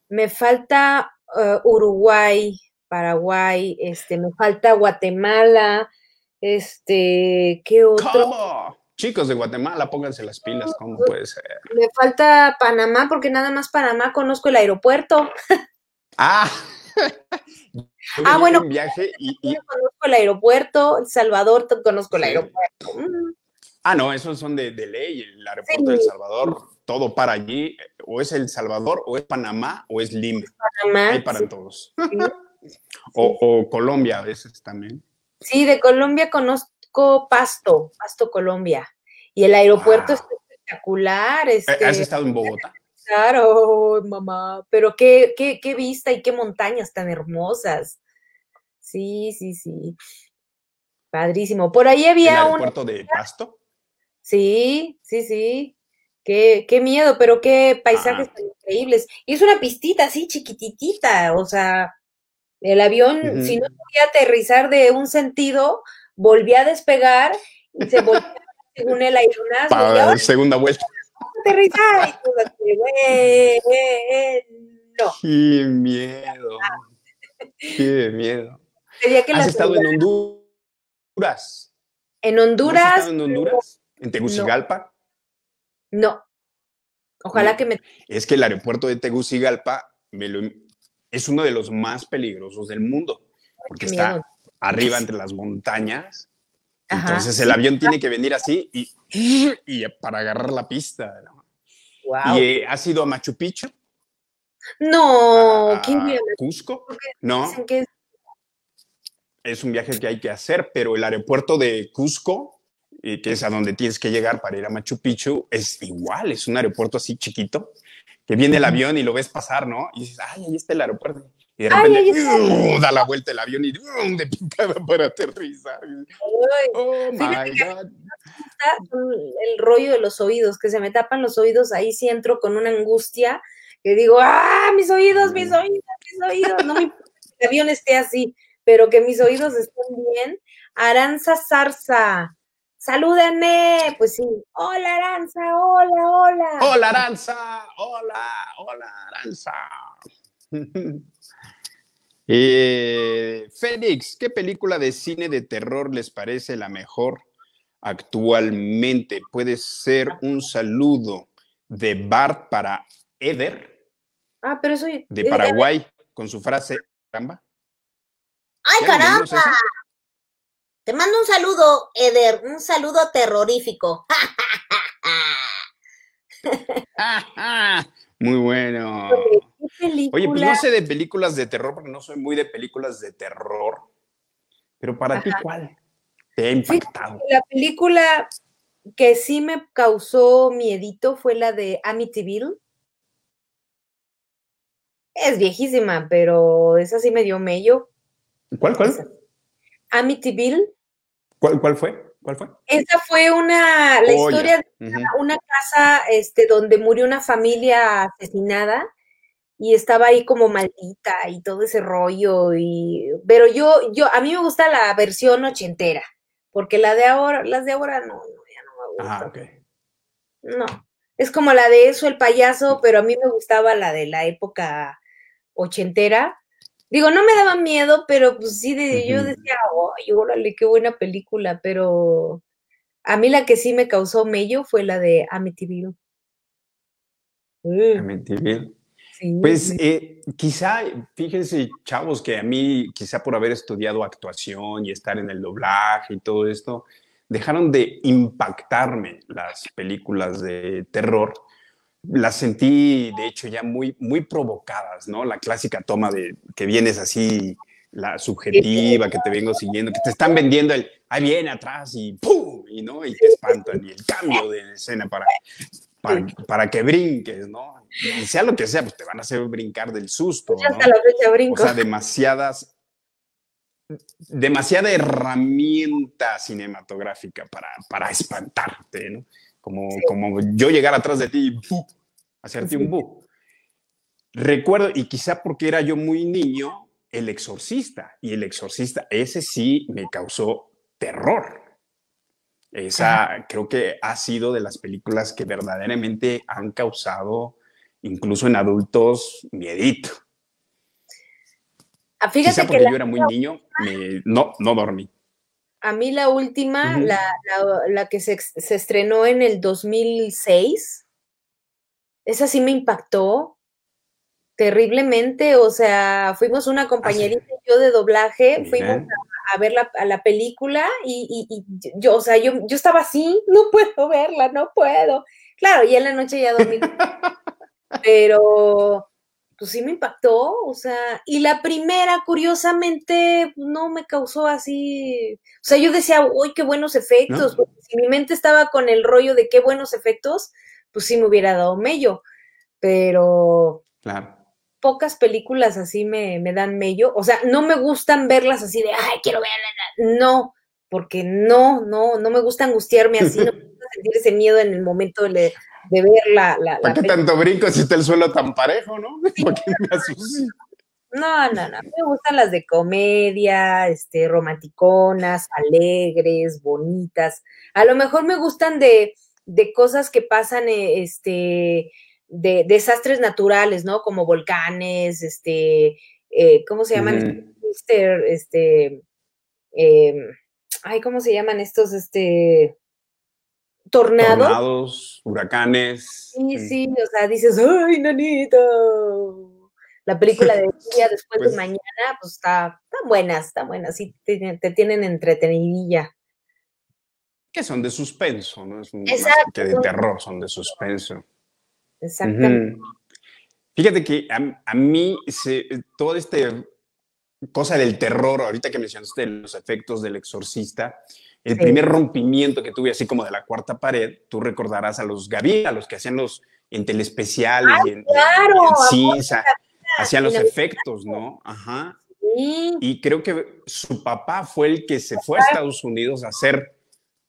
me falta eh, Uruguay, Paraguay, este, me falta Guatemala, este, ¿qué otro? ¿Cómo? Chicos de Guatemala, pónganse las pilas, ¿cómo puede ser? Me falta Panamá, porque nada más Panamá conozco el aeropuerto. *laughs* Ah, *laughs* Ah, bueno. en un viaje y, y- Yo conozco el aeropuerto, El Salvador, conozco el Sí. aeropuerto. Mm, ah, no, esos son de, de ley. El aeropuerto de El Salvador, todo para allí. O es El Salvador, o es Panamá, o es Lima. Panamá. Hay para sí, todos. sí. *laughs* O, o Colombia a veces también. Sí, de Colombia conozco Pasto, Pasto, Colombia. Y el aeropuerto Wow. es espectacular. Este, ¿Has estado en Bogotá? Claro, mamá, pero qué, qué, qué vista y qué montañas tan hermosas. Sí, sí, sí. Padrísimo. Por ahí ¿El había un... aeropuerto de Pasto? Sí, sí, sí. Qué, qué miedo, pero qué paisajes Ah. tan increíbles. Y es una pistita así chiquititita, o sea, el avión, si no podía aterrizar de un sentido, volvía a despegar y se volvía *laughs* según el aeronazo. y Para ahora segunda vuelta. Aterrizar. Y tú así, bueno. ¡Qué miedo! ¡Qué miedo! Que ¿Has estado en Honduras? en ¿No has Honduras, estado en Honduras? ¿En Tegucigalpa? no. Ojalá No. que me... Es que el aeropuerto de Tegucigalpa me lo- es uno de los más peligrosos del mundo, porque Qué está miedo. arriba entre las montañas. Ajá, Entonces sí. el avión tiene que venir así y, y para agarrar la pista. ¿no? Wow. ¿Y eh, has ido a Machu Picchu? No, ¿A ¿quién me Cusco? No, que es un viaje que hay que hacer, pero el aeropuerto de Cusco, eh, que es a donde tienes que llegar para ir a Machu Picchu, es igual, es un aeropuerto así chiquito, que viene el avión y lo ves pasar, ¿no? Y dices, ay, ahí está el aeropuerto. Y de repente. ¡uh! da la vuelta el avión y ¡uh! de picada *laughs* para aterrizar. Oh my God. el rollo de los oídos, que se me tapan los oídos, ahí sí entro con una angustia, que digo, ¡ah, mis oídos, mis Mm. oídos, mis oídos! No me importa que el avión esté así, pero que mis oídos estén bien. Aranza Zarza, salúdenme. Pues sí, hola Aranza, hola, hola. Hola, Aranza. Hola, hola, Aranza. *laughs* Eh, Félix, ¿qué película de cine de terror les parece la mejor actualmente? Puede ser un saludo de Bart para Eder, Ah, pero eso... de Paraguay, con su frase, caramba. ¡Ay, ¿Ya leímos caramba! Te mando un saludo, Eder, un saludo terrorífico. *laughs* *laughs* Muy bueno. Oye, pues no sé de películas de terror porque no soy muy de películas de terror. Pero para ti, ¿cuál te ha impactado? La película que sí me causó miedito fue la de Amityville. Es viejísima, pero esa sí me dio mello. ¿Cuál, cuál? Amityville. ¿Cuál, cuál fue? ¿Cuál fue? Esa fue una, la Oh, historia de una casa este, donde murió una familia asesinada y estaba ahí como maldita y todo ese rollo. Y, pero yo, yo, a mí me gusta la versión ochentera, porque la de ahora, las de ahora no, no ya no me gustan. Ah, ok. No, es como la de eso, el payaso, pero a mí me gustaba la de la época ochentera. Digo, no me daba miedo, pero pues sí, de, yo decía, ¡ay, órale, qué buena película! Pero a mí la que sí me causó mello fue la de Amityville. Mm, Amityville. Sí, Pues eh, quizá, fíjense, chavos, que a mí, quizá por haber estudiado actuación y estar en el doblaje y todo esto, dejaron de impactarme las películas de terror. Las sentí, de hecho, ya muy, muy provocadas, ¿no? La clásica toma de que vienes así, la subjetiva, que te vengo siguiendo, que te están vendiendo el, ahí viene atrás y ¡pum! Y, ¿no? y te espantan, y el cambio de escena para, para, para que brinques, ¿no? Y sea lo que sea, pues te van a hacer brincar del susto, Yo ¿no? hasta la fecha O brinco. sea, demasiadas, demasiada herramienta cinematográfica para, para espantarte, ¿no? Como, Sí. como yo llegar atrás de ti y ¡fu! hacerte Sí. un bu. Recuerdo, y quizá porque era yo muy niño, El Exorcista. Y El Exorcista, ese sí me causó terror. Esa creo que ha sido de las películas que verdaderamente han causado, incluso en adultos, miedito. Ah, Quizá Fíjate que porque la- yo era muy niño, me- no, no dormí. a mí la última, la, la- la que se, se estrenó en el 2006, esa sí me impactó terriblemente. O sea, fuimos una compañerita y yo de doblaje, fuimos a, a ver la, a la película y, y- y yo, o sea, yo, yo estaba así, *laughs* no puedo verla, no puedo. Claro, ya en la noche ya dormí, *laughs* pero pues sí me impactó, o sea, y la primera, curiosamente, no me causó así, o sea, yo decía, uy, qué buenos efectos, ¿No? si mi mente estaba con el rollo de qué buenos efectos, pues sí me hubiera dado mello, pero Claro. Pocas películas así me, me dan mello, o sea, no me gustan verlas así de, ay, quiero verla, no, porque no, no, no me gusta angustiarme así, no me *laughs* gusta sentir ese miedo en el momento de, de ver la, la, ¿Para qué tanto brinco si está el suelo tan parejo, no? *laughs* ¿Por qué me asustas? No, no, no. Me gustan las de comedia, este, romanticonas, alegres, bonitas. A lo mejor me gustan de, de cosas que pasan, eh, este, de desastres naturales, ¿no? Como volcanes, este, eh, ¿cómo se llaman? Mister, este, em, ay, ¿cómo se llaman estos, este, tornados? Tornados, huracanes. Sí, sí, o sea, dices, ¡ay, nanito! La película de día después Pues- de mañana, pues está, están buenas, están buenas, sí, te, te tienen entretenidilla. Que son de suspenso, ¿no? Es un- más Exacto. que de terror, son de suspenso. Exactamente. Fíjate que a, a mí se, toda esta cosa del terror, ahorita que mencionaste los efectos del exorcista, el Sí. primer rompimiento que tuve así como de la cuarta pared, tú recordarás a los Gaviria, a los que hacían los en telespeciales en, y en- claro, en hacían los efectos, ¿no? Ajá. Sí, Y creo que su papá fue el que se fue a Estados Unidos a hacer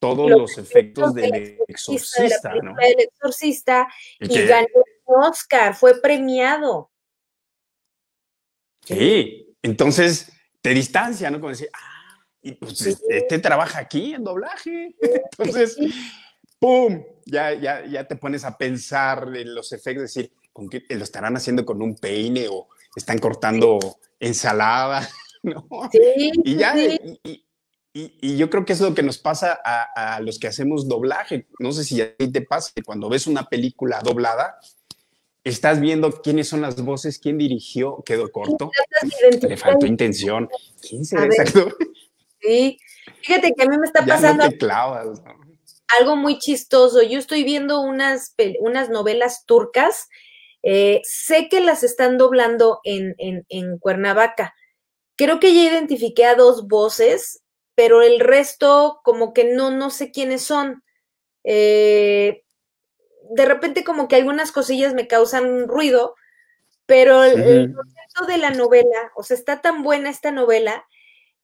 todos Los los efectos del del de la exorcista, ¿no? del exorcista Y que- ganó un Oscar, fue premiado. Sí, entonces te distancia, ¿no? Como decir, ah, y pues Sí. este trabaja aquí en doblaje. *laughs* Entonces, ¡pum! Ya, ya, ya te pones a pensar en los efectos, decir, ¿con qué lo estarán haciendo con un peine o están cortando ensalada? *laughs* ¿No? Sí, Y ya, y, y- yo creo que es lo que nos pasa a, a los que hacemos doblaje. No sé si a ti te pasa que cuando ves una película doblada, estás viendo quiénes son las voces, quién dirigió, quedó corto, le faltó intención. ¿Quién será exacto? Sí, fíjate que a mí me está Ya pasando no te clavas. ¿no? algo muy chistoso. Yo estoy viendo unas, unas novelas turcas. eh, sé que las están doblando en, en, en Cuernavaca. Creo que ya identifiqué a dos voces, pero el resto como que no, no sé quiénes son. eh, de repente como que algunas cosillas me causan ruido, pero el, el concepto de la novela, o sea, está tan buena esta novela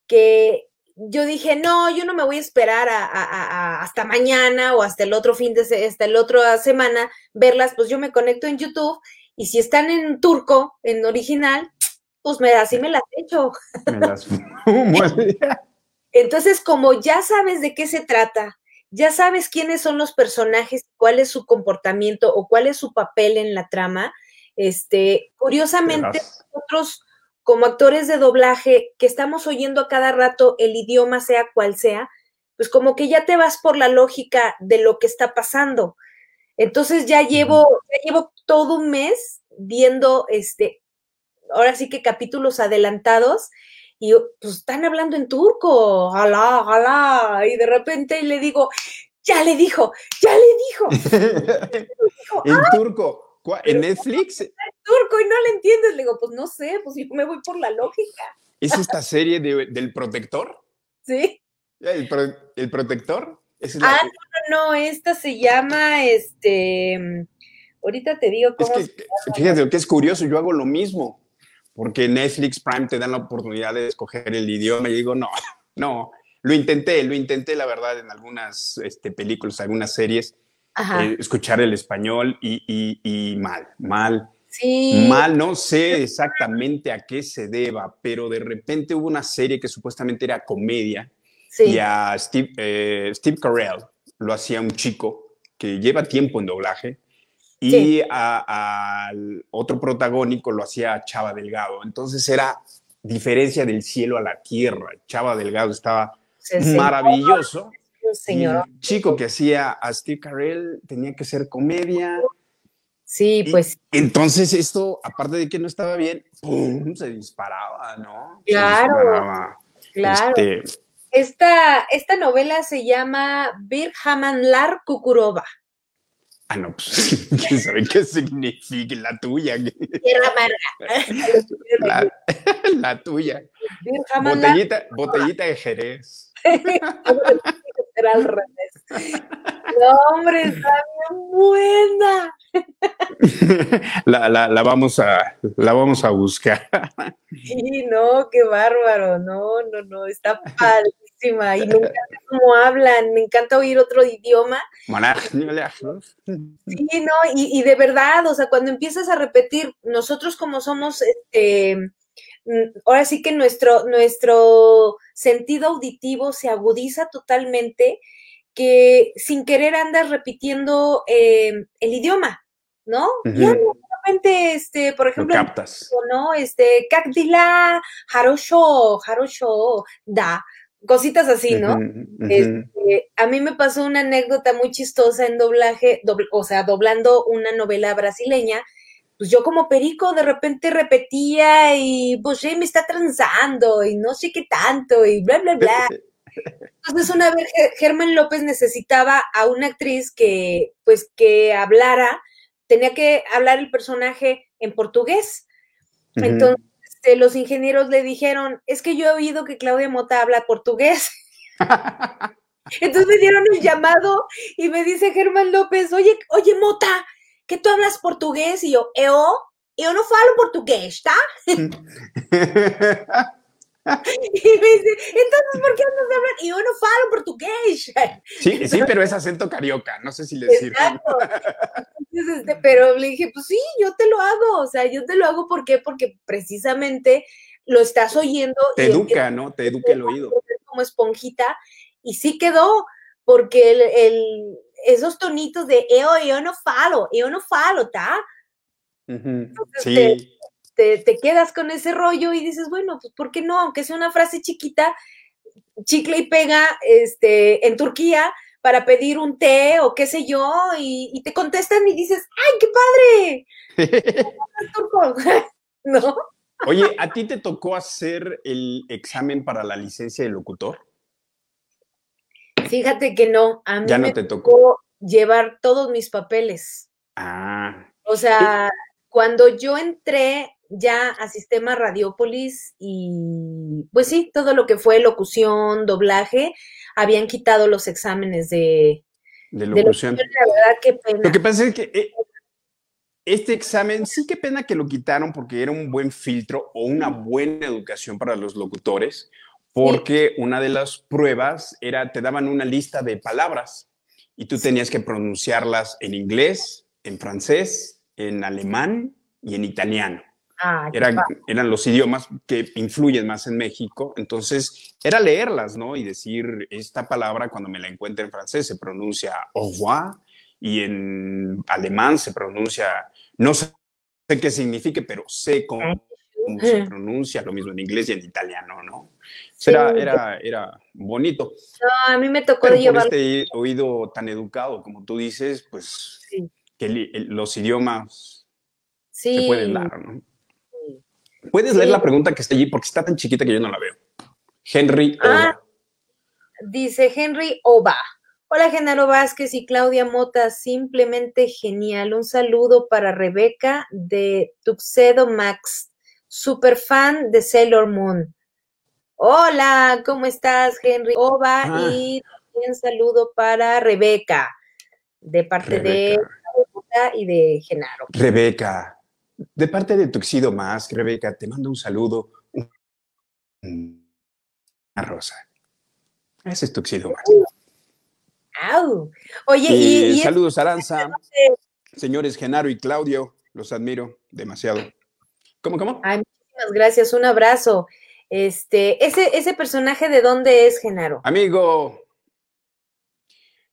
que yo dije, no, yo no me voy a esperar a, a, a, hasta mañana o hasta el otro fin de hasta el otro semana verlas, pues yo me conecto en YouTube y si están en turco, en original, pues me, así me las echo. Me las *laughs* Entonces, como ya sabes de qué se trata, ya sabes quiénes son los personajes, cuál es su comportamiento o cuál es su papel en la trama, este, curiosamente, nosotros como actores de doblaje que estamos oyendo a cada rato el idioma sea cual sea, pues como que ya te vas por la lógica de lo que está pasando. Entonces ya llevo, ya llevo todo un mes viendo este, ahora sí que capítulos adelantados y pues están hablando en turco, alá, alá, y de repente le digo, ya le dijo, ya le dijo. dijo *laughs* en turco. ¿En Netflix? En turco y no le entiendes. Le digo, pues no sé, pues yo me voy por la lógica. ¿Es esta serie de, del protector? Sí. ¿El, pro, el protector? ¿Es la... Ah, no, no, no, esta se llama, este, ahorita te digo cómo. Es que, fíjate, lo que es curioso, yo hago lo mismo, porque Netflix Prime te dan la oportunidad de escoger el idioma y digo, no, *laughs* no, lo intenté, lo intenté, la verdad, en algunas este, películas, algunas series, eh, escuchar el español y, y, y, mal, mal. Sí. Mal, no sé exactamente a qué se deba, pero de repente hubo una serie que supuestamente era comedia sí. y a Steve, eh, Steve Carell lo hacía un chico que lleva tiempo en doblaje y sí. al otro protagónico lo hacía Chava Delgado. Entonces era diferencia del cielo a la tierra. Chava Delgado estaba sí, maravilloso. Señor. Y el chico que hacía a Steve Carell tenía que ser comedia. Sí, pues. Y entonces esto, aparte de que no estaba bien, ¡pum! se disparaba, ¿no? Claro. Disparaba. Claro. Este, esta, esta novela se llama Bir Hamanlar Kukurova. Ah, no, pues, *laughs* ¿quién sabe qué significa la tuya? Tierra amarga. *laughs* La, *laughs* la tuya. Botellita, botellita de Jerez. Era al revés. No, hombre, está bien buena. La, la, la, vamos a, la vamos a buscar. Sí, no, qué bárbaro. No, no, no, está Y me encanta cómo hablan, me encanta oír otro idioma. Sí, no, y, y de verdad, o sea, cuando empiezas a repetir, nosotros como somos, este, ahora sí que nuestro, nuestro sentido auditivo se agudiza totalmente, que sin querer andas repitiendo eh, el idioma, ¿no? Uh -huh. Y este, por ejemplo, Lo captas. ¿no? Este, Kakdila, Harosho, Harosho, Da, cositas así, ¿no? Uh -huh, uh -huh. Este, a mí me pasó una anécdota muy chistosa en doblaje, doble, o sea, doblando una novela brasileña, pues yo como perico de repente repetía y pues me está transando y no sé qué tanto y bla, bla, bla. *laughs* Entonces una vez Germán López necesitaba a una actriz que pues que hablara, tenía que hablar el personaje en portugués. Uh -huh. Entonces este, los ingenieros le dijeron, es que yo he oído que Claudia Mota habla portugués. *laughs* Entonces me dieron el llamado y me dice Germán López, oye, oye Mota, que tú hablas portugués? Y yo, eu, eu não falo português, tá? *laughs* *laughs* y me dice, entonces, ¿por qué andas hablando? Y yo no falo portugués. *laughs* Sí, sí, pero es acento carioca, no sé si le sirve. Entonces, este, pero le dije, pues sí, yo te lo hago, o sea, yo te lo hago, ¿por qué? Porque precisamente lo estás oyendo. Te educa, ¿no? Te educa el oído. Como esponjita, y sí quedó, porque el, el esos tonitos de yo, yo no falo, yo no falo. Uh -huh. Entonces, sí. Te, te, te, quedas con ese rollo y dices, bueno, pues ¿por qué no? Aunque sea una frase chiquita, chicle y pega este, en Turquía para pedir un té o qué sé yo, y, y te contestan y dices, ¡ay, qué padre! *laughs* *laughs* ¿No? Oye, ¿a ti te tocó hacer el examen para la licencia de locutor? Fíjate que no, a mí ya no me te tocó llevar todos mis papeles. Ah. O sea, cuando yo entré ya a Sistema Radiopolis y pues sí, todo lo que fue locución, doblaje, habían quitado los exámenes de, de De locución. la verdad, qué pena. Lo que pasa es que eh, este examen, sí que pena que lo quitaron porque era un buen filtro o una buena educación para los locutores, porque una de las pruebas era, te daban una lista de palabras y tú tenías que pronunciarlas en inglés, en francés, en alemán y en italiano. Ah, Eran, los idiomas que influyen más en México, entonces era leerlas, ¿no? Y decir, esta palabra cuando me la encuentre en francés se pronuncia au revoir y en alemán se pronuncia, no sé qué signifique, pero sé cómo, cómo se pronuncia, lo mismo en inglés y en italiano, ¿no? Sí. Era, era, era bonito. No, a mí me tocó llevar. este oído tan educado, como tú dices, pues Sí. que el- el- los idiomas Sí. se pueden dar, ¿no? Puedes Sí. leer la pregunta que está allí porque está tan chiquita que yo no la veo. Henry Ah. Oda. Dice Henry Oba. Hola, Genaro Vázquez y Claudia Mota, simplemente genial. Un saludo para Rebeca de Tuxedo Max, super fan de Sailor Moon. Hola, ¿cómo estás, Henry Oba? Ah. Y también saludo para Rebeca, de parte de Rebeca. Y de Genaro. Rebeca. De parte de Tuxido Más, Rebeca, te mando un saludo. Un- Una rosa. Ese es Tuxido Más. ¡Au! Oye, Y, y, y saludos, Aranza. Señores Genaro y Claudio, los admiro demasiado. ¿Cómo, cómo? Ay, muchísimas gracias, un abrazo. Este, ese, ese personaje de dónde es, Genaro? Amigo,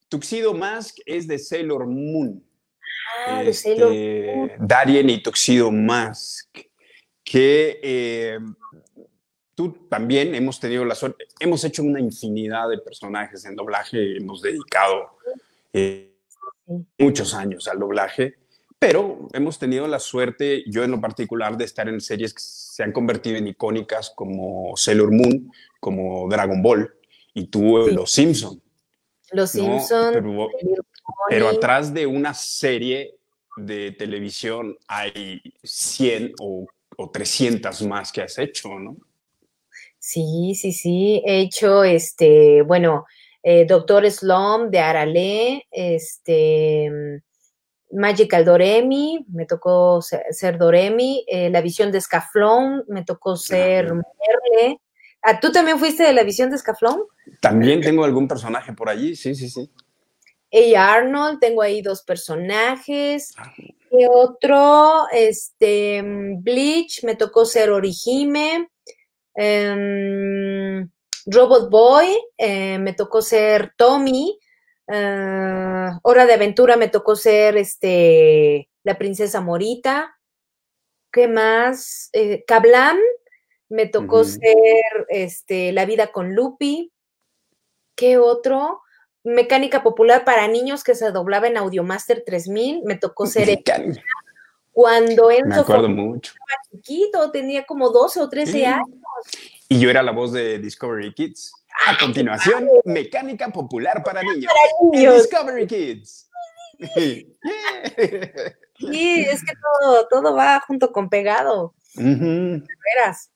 Tuxedo Mask es de Sailor Moon. Ah, Este. Darien y Tuxedo Mask, que eh, tú también hemos tenido la suerte, hemos hecho una infinidad de personajes en doblaje, hemos dedicado eh, muchos años al doblaje, pero hemos tenido la suerte, yo en lo particular, de estar en series que se han convertido en icónicas como Sailor Moon, como Dragon Ball, y tú en Sí. Los Simpson. Los ¿no? Simpson, Pero- atrás de una serie de televisión hay 100 o, o 300 más que has hecho, ¿no? Sí, sí, sí. He hecho, este, bueno, eh, Doctor Slum de Arale, este, mm, Magical Doremi, me tocó ser, ser Doremi, eh, La Visión de Scaflón, me tocó ser Ah. Merle. Ah, ¿Tú también fuiste de La Visión de Scaflón? También tengo algún personaje por allí, sí, sí, sí. Ella Arnold, tengo ahí dos personajes. Ah. ¿Qué otro? Este, mm, Bleach, me tocó ser Orihime. Em, Robot Boy, eh, me tocó ser Tommy. eh, Hora de Aventura, me tocó ser este, la princesa Morita. ¿Qué más? Eh, Kablam, me tocó ser este, La vida con Lupi. ¿Qué otro? Mecánica popular para niños que se doblaba en Audiomaster 3000. Me tocó *laughs* ser Me cuando Enzo acuerdo fue mucho. chiquito, tenía como 12 o 13 Sí. años. Y yo era la voz de Discovery Kids. A continuación, mecánica popular para niños. niños. Discovery Kids. *laughs* Yeah. Sí, es que todo, todo va junto con pegado. Ujú. Veras.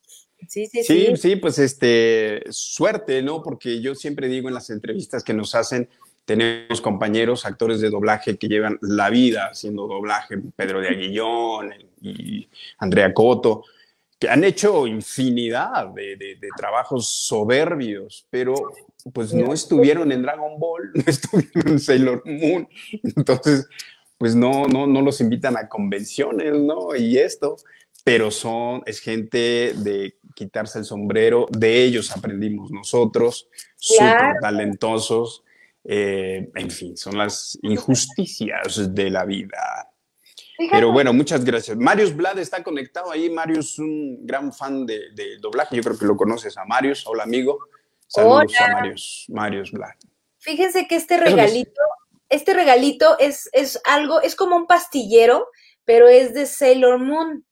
Sí, sí, Sí, sí. sí, pues este, suerte, ¿no? Porque yo siempre digo en las entrevistas que nos hacen, tenemos compañeros, actores de doblaje que llevan la vida haciendo doblaje, Pedro de Aguillón y Andrea Coto, que han hecho infinidad de, de- de trabajos soberbios, pero pues no estuvieron en Dragon Ball, *laughs* no estuvieron en Sailor Moon, entonces pues no, no, no los invitan a convenciones, ¿no? Y esto, pero son, es gente de quitarse el sombrero, de ellos aprendimos nosotros, Claro. súper talentosos, eh, en fin, son las injusticias de la vida. Fíjate, Pero bueno, muchas gracias. Marius Vlad está conectado ahí. Marius es un gran fan de, de doblaje. Yo creo que lo conoces a Marius. Hola, amigo. Saludos a Marius, Marius Vlad. Fíjense que este es- regalito, este regalito es, es algo, es como un pastillero, pero es de Sailor Moon.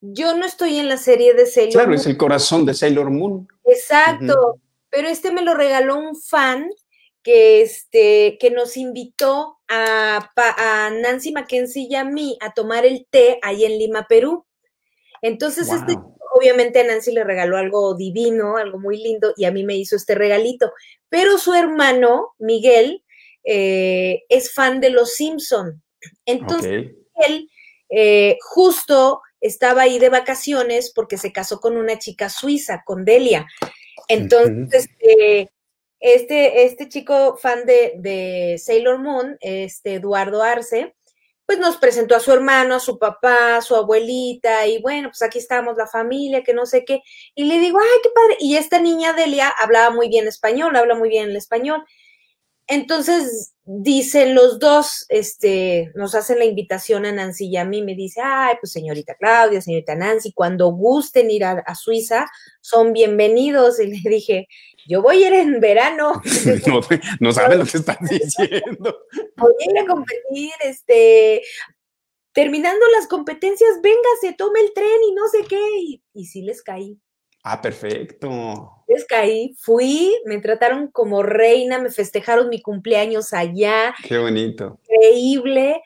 Yo no estoy en la serie de Sailor Claro, Moon. es el corazón de Sailor Moon. Exacto, pero este me lo regaló un fan que, este, que nos invitó a, a Nancy Mackenzie y a mí a tomar el té ahí en Lima, Perú. Entonces, este, obviamente a Nancy le regaló algo divino, algo muy lindo, y a mí me hizo este regalito. Pero su hermano, Miguel, eh, es fan de Los Simpson. Entonces, él eh, justo estaba ahí de vacaciones porque se casó con una chica suiza, con Delia. Entonces, este, este, este chico fan de, de Sailor Moon, este Eduardo Arce, pues nos presentó a su hermano, a su papá, a su abuelita, y bueno, pues aquí estamos la familia, que no sé qué. Y le digo, ay, qué padre. Y esta niña Delia hablaba muy bien español, habla muy bien el español. Entonces dicen los dos, este, nos hacen la invitación a Nancy y a mí, me dice, ay, pues señorita Claudia, señorita Nancy, cuando gusten ir a, a Suiza, son bienvenidos. Y le dije, yo voy a ir en verano, *laughs* No, no sabes lo que estás diciendo. voy a ir a competir, este, terminando las competencias, véngase, tome el tren y no sé qué. Y, y sí les caí. Ah, perfecto. Les caí, fui, me trataron como reina, me festejaron mi cumpleaños allá, Qué bonito. increíble.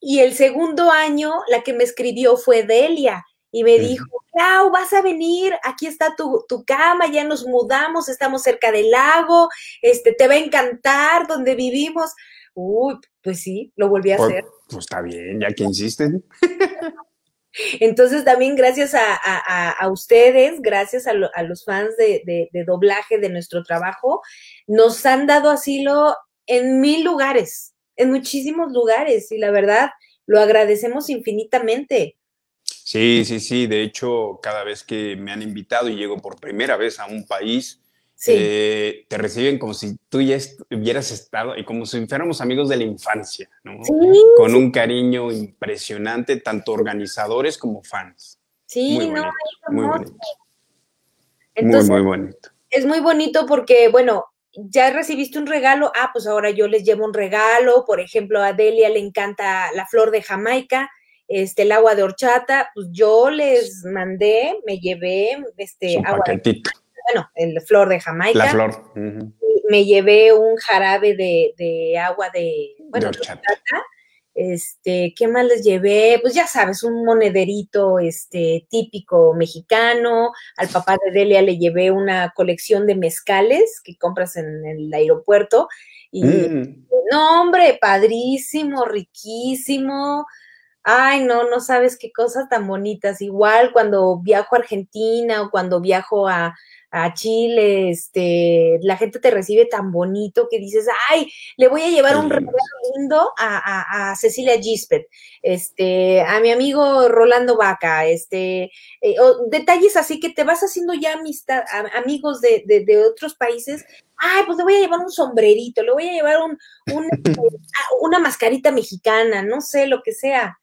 Y el segundo año, la que me escribió fue Delia y me dijo, Clau, vas a venir, aquí está tu, tu cama, ya nos mudamos, estamos cerca del lago, este, te va a encantar donde vivimos. Uy, pues sí, lo volví a Pues, hacer. pues está bien, ya que insisten. *laughs* Entonces también gracias a, ustedes, gracias a, lo- a los fans de doblaje de nuestro trabajo, nos han dado asilo en mil lugares, en muchísimos lugares, y la verdad lo agradecemos infinitamente. Sí, sí, sí. De hecho, cada vez que me han invitado y llego por primera vez a un país, Sí, eh, te reciben como si tú ya hubieras estado y como si fuéramos amigos de la infancia, ¿no? sí, Con un cariño impresionante, tanto organizadores como fans. sí, Muy no, bonito, muy bonito. Entonces, muy, muy bonito. es muy bonito porque, bueno, ya recibiste un regalo, ah, pues ahora yo les llevo un regalo, por ejemplo, a Delia le encanta la flor de Jamaica, este, el agua de horchata, pues yo les mandé, me llevé, este, agua de, paquetito, bueno, el flor de Jamaica, la flor me llevé un jarabe de, de agua de, bueno, de de horchata. este, ¿qué más les llevé? Pues ya sabes, un monederito, este, típico mexicano. Al papá de Delia le llevé una colección de mezcales que compras en el aeropuerto. Y, Mm, no, hombre, padrísimo, riquísimo. Ay, no, no sabes qué cosas tan bonitas. Igual cuando viajo a Argentina o cuando viajo a, a Chile, este, la gente te recibe tan bonito que dices, ay, le voy a llevar un regalo lindo. a, a- a Cecilia Gispet, este, a mi amigo Rolando Vaca, este, eh, o detalles así que te vas haciendo ya amistad, a- amigos de, de- de otros países. Ay, pues le voy a llevar un sombrerito, le voy a llevar un, un, *laughs* ah, una mascarita mexicana, no sé, lo que sea.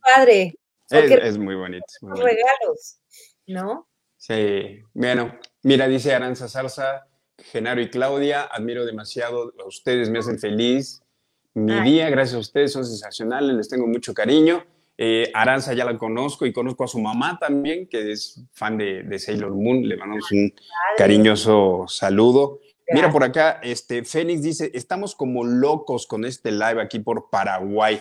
Padre, Es, es muy bonito. los bonito. regalos, ¿no? Sí, bueno, mira, dice Aranza Zarza, Genaro y Claudia, admiro demasiado a ustedes, me hacen feliz. Mi Ay. día, gracias a ustedes, son sensacionales, les tengo mucho cariño. Eh, Aranza ya la conozco y conozco a su mamá también, que es fan de, de Sailor Moon, le mandamos un cariñoso saludo. Mira por acá, este, Fénix dice, estamos como locos con este live aquí por Paraguay.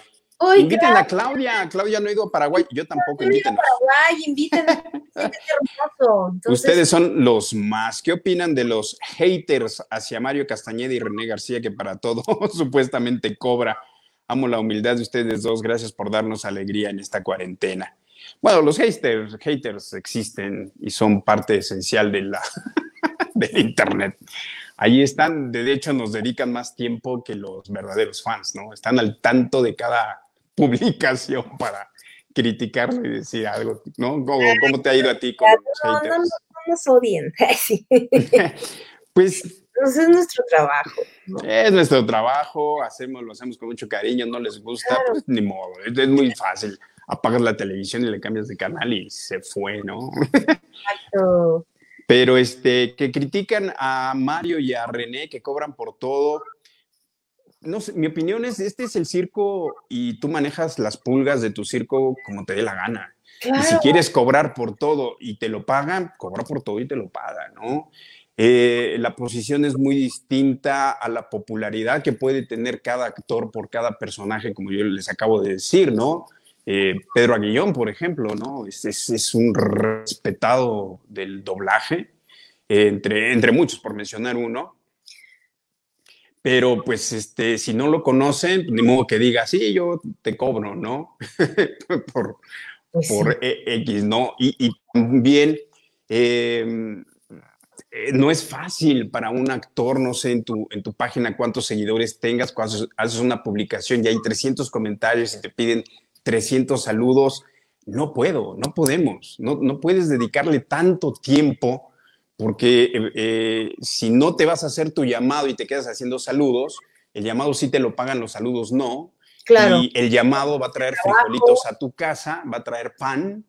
Inviten a Claudia, Claudia no ha ido a Paraguay, yo tampoco, Claudia, invítenos. Paraguay, invítenme. *laughs* Entonces, Ustedes son los más. ¿Qué opinan de los haters hacia Mario Castañeda y René García que para todo *laughs* supuestamente cobra? Amo la humildad de ustedes dos. Gracias por darnos alegría en esta cuarentena. Bueno, los haters, haters existen y son parte esencial de la, *laughs* del Internet. Ahí están, de hecho nos dedican más tiempo que los verdaderos fans, ¿no? Están al tanto de cada publicación para criticarlo y decir algo, ¿no? ¿Cómo, cómo te ha ido a ti con los no, no, no, no nos odien. *laughs* *laughs* Pues Entonces es nuestro trabajo. ¿no? es nuestro trabajo, hacemos, lo hacemos con mucho cariño, no les gusta, Claro. pues ni modo, es, es muy fácil. Apagas la televisión y le cambias de canal y se fue, ¿no? Exacto. *laughs* Pero este, que critican a Mario y a René, que cobran por todo. No sé, mi opinión es, este es el circo y tú manejas las pulgas de tu circo como te dé la gana. Y si quieres cobrar por todo y te lo pagan, cobra por todo y te lo pagan, ¿no? Eh, la posición es muy distinta a la popularidad que puede tener cada actor por cada personaje, como yo les acabo de decir, ¿no? Eh, Pedro Aguillón, por ejemplo, ¿no? Es, es- es un respetado del doblaje, eh, entre, entre muchos, por mencionar uno. Pero pues este, si no lo conocen, ni modo que diga, sí, yo te cobro, ¿no? *laughs* por, Pues por E- X, ¿no? Y, y también eh, eh, no es fácil para un actor, no sé, en tu, en tu página cuántos seguidores tengas, cuando haces- haces una publicación y hay 300 comentarios y te piden 300 saludos. No puedo, no podemos, no, no puedes dedicarle tanto tiempo porque eh, eh, si no te vas a hacer tu llamado y te quedas haciendo saludos, el llamado sí te lo pagan, los saludos no. Claro. Y el llamado va a traer frijolitos a tu casa, va a traer pan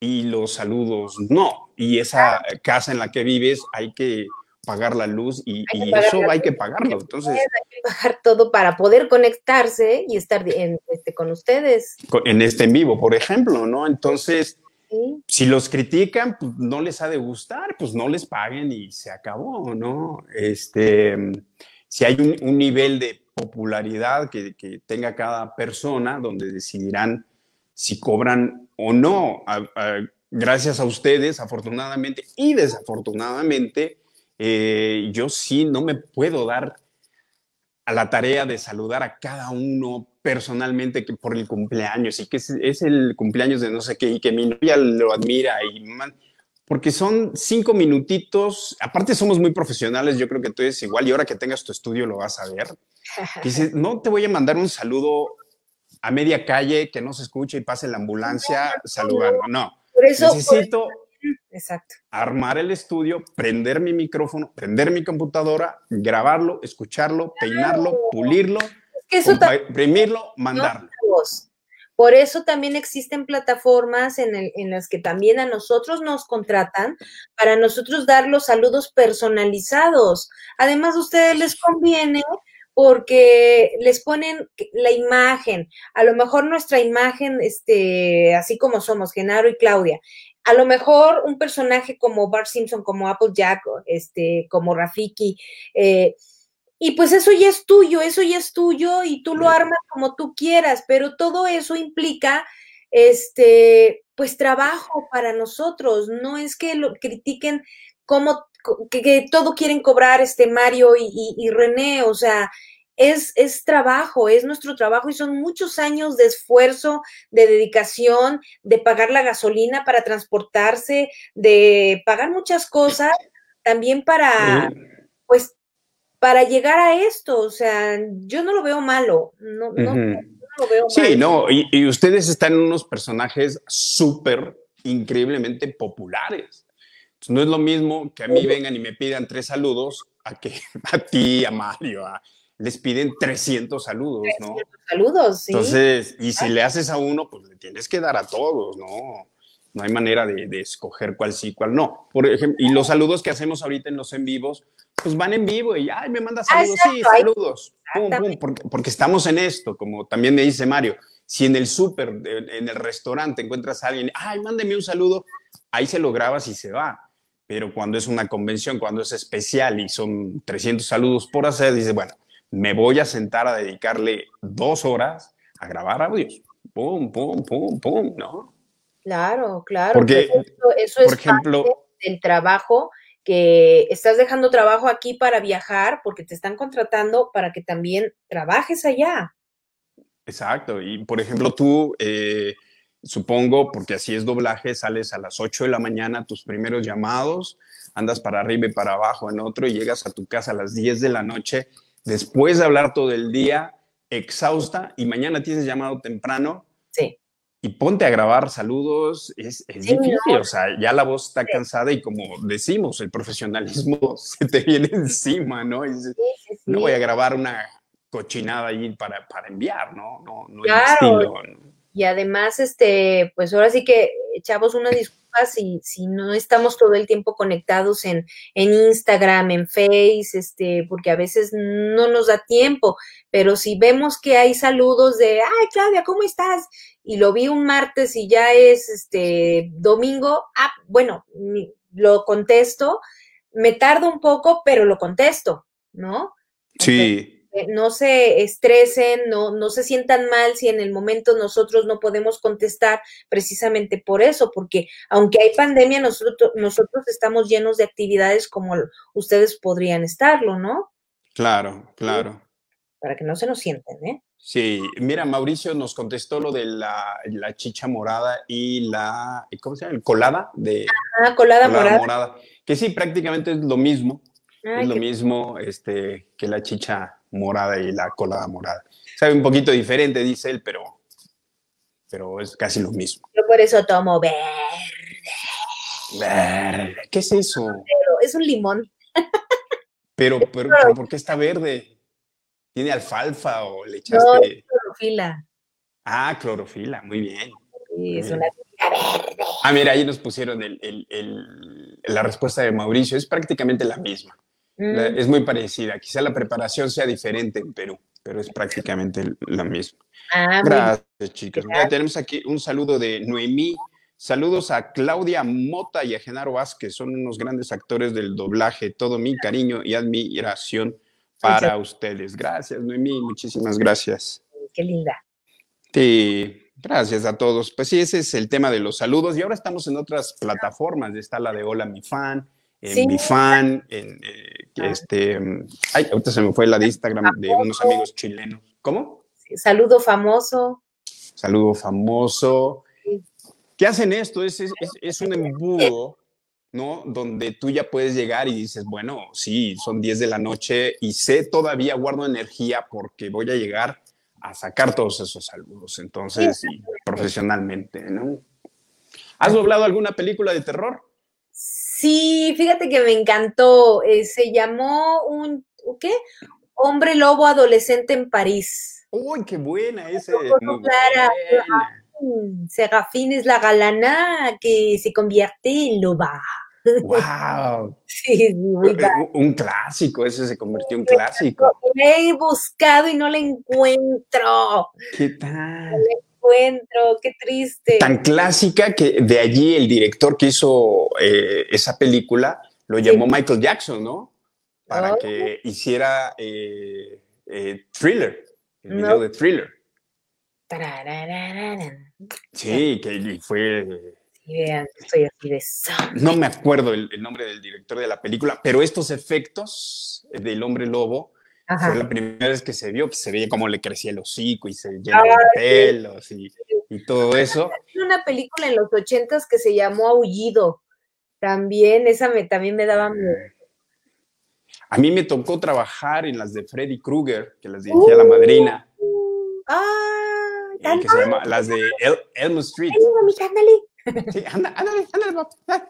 y los saludos no. Y esa casa en la que vives hay que pagar la luz y, y pagar eso la hay que pagarlo. Entonces, Hay que bajar todo para poder conectarse y estar en- este, con ustedes. en este en vivo, por ejemplo, ¿no? Entonces, si los critican, pues no les ha de gustar, pues no les paguen y se acabó, ¿no? Este, si hay un, nivel de popularidad que, tenga cada persona, donde decidirán si cobran o no. Gracias a ustedes, afortunadamente y desafortunadamente, eh, yo sí no me puedo dar a la tarea de saludar a cada uno personalmente que por el cumpleaños y que es, es el cumpleaños de no sé qué y que mi novia lo admira y man, porque son cinco minutitos, aparte somos muy profesionales, yo creo que tú eres igual y ahora que tengas tu estudio lo vas a ver. *laughs* Dices, no te voy a mandar un saludo a media calle que no se escuche y pase la ambulancia saludando, no. Por eso, por Necesito eso- exacto. armar el estudio, prender mi micrófono, prender mi computadora, grabarlo, escucharlo, peinarlo, pulirlo, Es que eso también imprimirlo, mandarlo. Por eso también existen plataformas en, el- en las que también a nosotros nos contratan para nosotros dar los saludos personalizados. Además, a ustedes les conviene porque les ponen la imagen, a lo mejor nuestra imagen, este, así como somos, Genaro y Claudia, a lo mejor un personaje como Bart Simpson, como Applejack, este, como Rafiki, eh, y pues eso ya es tuyo, eso ya es tuyo y tú lo armas como tú quieras, pero todo eso implica, este, pues trabajo para nosotros. No es que lo critiquen como que, que todo quieren cobrar este Mario y, y, y René, o sea, es, es trabajo, es nuestro trabajo y son muchos años de esfuerzo, de dedicación, de pagar la gasolina para transportarse, de pagar muchas cosas también para, pues, para llegar a esto. O sea, yo no lo veo malo, no, no, lo veo Sí, malo. no, y, y ustedes están en unos personajes súper increíblemente populares. Entonces, no es lo mismo que a mí vengan y me pidan tres saludos a que *laughs* a ti, a Mario, a- les piden 300 saludos, ¿no? Saludos, sí. Entonces, y si le haces a uno, pues le tienes que dar a todos, ¿no? No hay manera de, de escoger cuál sí, cuál no. Por ejemplo, y los saludos que hacemos ahorita en los en vivos, pues van en vivo y, ay, me manda Ah, saludos, sí, saludos. Pum, pum, porque, porque estamos en esto, como también me dice Mario, si en el súper, en en el restaurante encuentras a alguien, ay, mándeme un saludo, ahí se lo grabas y se va. Pero cuando es una convención, cuando es especial y son 300 saludos por hacer, dices, bueno, me voy a sentar a dedicarle dos horas a grabar audios. Pum, pum, pum, pum, ¿no? Claro, claro. Porque, pues eso, eso es Por ejemplo, parte del trabajo que estás dejando trabajo aquí para viajar porque te están contratando para que también trabajes allá. exacto. Y por ejemplo, tú, eh, supongo, porque así es doblaje, sales a las 8 de la mañana, tus primeros llamados, andas para arriba y para abajo en otro y llegas a tu casa a las 10 de la noche, después de hablar todo el día, exhausta, y mañana tienes llamado temprano. Sí. Y ponte a grabar saludos, es, es Sí, difícil, no. o sea, ya la voz está cansada y como decimos, el profesionalismo *laughs* se te viene encima, ¿no? Y dices, Sí, sí, sí. no voy a grabar una cochinada ahí para, para enviar, ¿no? No, no Claro. es estilo. ¿no? Y además, este, pues ahora sí que echamos una disculpa si, si no estamos todo el tiempo conectados en, en Instagram, en Face, este, porque a veces no nos da tiempo, pero si vemos que hay saludos de, ay, Claudia, ¿cómo estás? Y lo vi un martes y ya es este domingo, ah, bueno, lo contesto, me tardo un poco, pero lo contesto, ¿no? Sí, Eh, no se estresen, no, no se sientan mal si en el momento nosotros no podemos contestar precisamente por eso, porque aunque hay pandemia, nosotros, nosotros estamos llenos de actividades como ustedes podrían estarlo, ¿no? Claro, claro. Para que no se nos sienten, ¿eh? Sí, mira, Mauricio nos contestó lo de la, la chicha morada y la, ¿cómo se llama? El colada de Ah, colada, morada. morada. Que sí, prácticamente es lo mismo. Ay, es lo mismo este, que la chicha morada y la colada morada. Sabe un poquito diferente, dice él, pero, pero es casi lo mismo. Yo por eso tomo verde. Verde. ¿Qué es eso? Es un limón. Pero, pero, pero ¿por qué está verde? ¿Tiene alfalfa o le echaste? Clorofila. Ah, clorofila, muy bien. Sí, es una verde. Ah, mira, ahí nos pusieron el- el- el- la respuesta de Mauricio. Es prácticamente la misma. La- Mm, es muy parecida. Quizá la preparación sea diferente en Perú, pero es prácticamente la misma. ah, Gracias, chicos. Mira, tenemos aquí un saludo de Noemí. Saludos a Claudia Mota y a Genaro Vázquez. Son unos grandes actores del doblaje. Todo mi cariño y admiración para ustedes. Gracias, Noemí. Muchísimas gracias. Qué linda. Sí, gracias a todos. Pues sí, ese es el tema de los saludos. Y ahora estamos en otras plataformas. Está la de Hola Mi Fan, en Sí. Mi Fan, en eh, que este. mm, Ay, ahorita se me fue la de Instagram de unos amigos chilenos. ¿Cómo? Saludo famoso. Saludo famoso. Sí. ¿Qué hacen esto? Es, es, es- es un embudo, ¿no? Donde tú ya puedes llegar y dices, bueno, sí, son 10 de la noche y sé todavía, guardo energía porque voy a llegar a sacar todos esos saludos. Entonces, y profesionalmente, ¿no? ¿Has doblado alguna película de terror? Sí, fíjate que me encantó. eh, se llamó un, ¿qué? Hombre lobo adolescente en París. ¡Uy, qué buena esa! Clara. Mm, Serafín es la galana que se convierte en loba. ¡Wow! Sí, *laughs* sí, muy padre. Un clásico, ese se convirtió en clásico. La he buscado y no la encuentro. ¿Qué tal? Encuentro, qué triste. tan clásica que de allí el director que hizo eh, esa película lo llamó Michael Jackson, ¿no? Para Oh. que hiciera eh, eh, Thriller, el No. video de Thriller. Sí, que fue, vean, estoy así de no me acuerdo el, el nombre del director de la película, pero estos efectos del hombre lobo Ajá. fue la primera vez que se vio, que se veía cómo le crecía el hocico y se llenaba de Ah, pelos y, y todo eso. Hay una película en los ochentas que se llamó Aullido. También, esa me, también me daba miedo. A mí me tocó trabajar en las de Freddy Krueger, que las dirigía la madrina. ¡Ah! eh, ¡Tan que se llama las de El- Elm Street. ándale! Sí, anda, ándale, ándale, papá.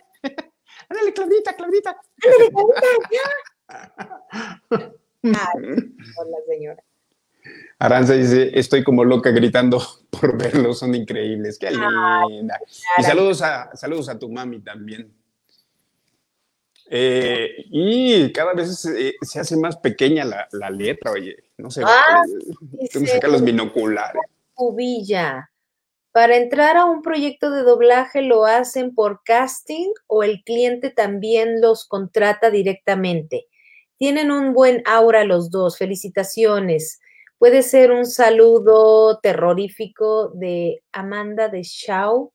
ándale, Claudita, Claudita. ¡Ándale, Claudita! *laughs* Hola, señora. Aranza dice, estoy como loca gritando *laughs* por verlos, son increíbles. Qué linda. Y saludos a, saludos a tu mami también. Eh, y cada vez se, se hace más pequeña la, la letra, oye. No sé, Ah, tengo que sacar los binoculares. Cubilla. Para entrar a un proyecto de doblaje lo hacen por casting o el cliente también los contrata directamente. Tienen un buen aura los dos. Felicitaciones. Puede ser un saludo terrorífico de Amanda de Shaw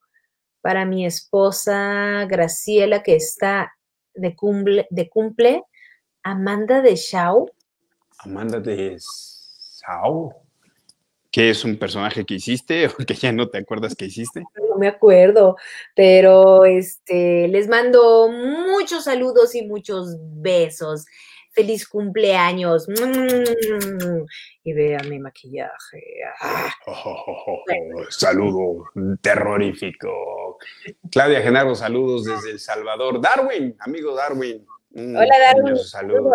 para mi esposa Graciela que está de cumple. De cumple. Amanda de Shaw. Amanda de Sao, que es un personaje que hiciste o que ya no te acuerdas que hiciste. *laughs* no me acuerdo, pero este les mando muchos saludos y muchos besos. Feliz cumpleaños. Mm. Y vean mi maquillaje. Ah, Oh, oh, oh, saludo terrorífico. Claudia Genaro, saludos desde El Salvador. Darwin, amigo Darwin. un Hola, Darwin. cariñoso Saludo.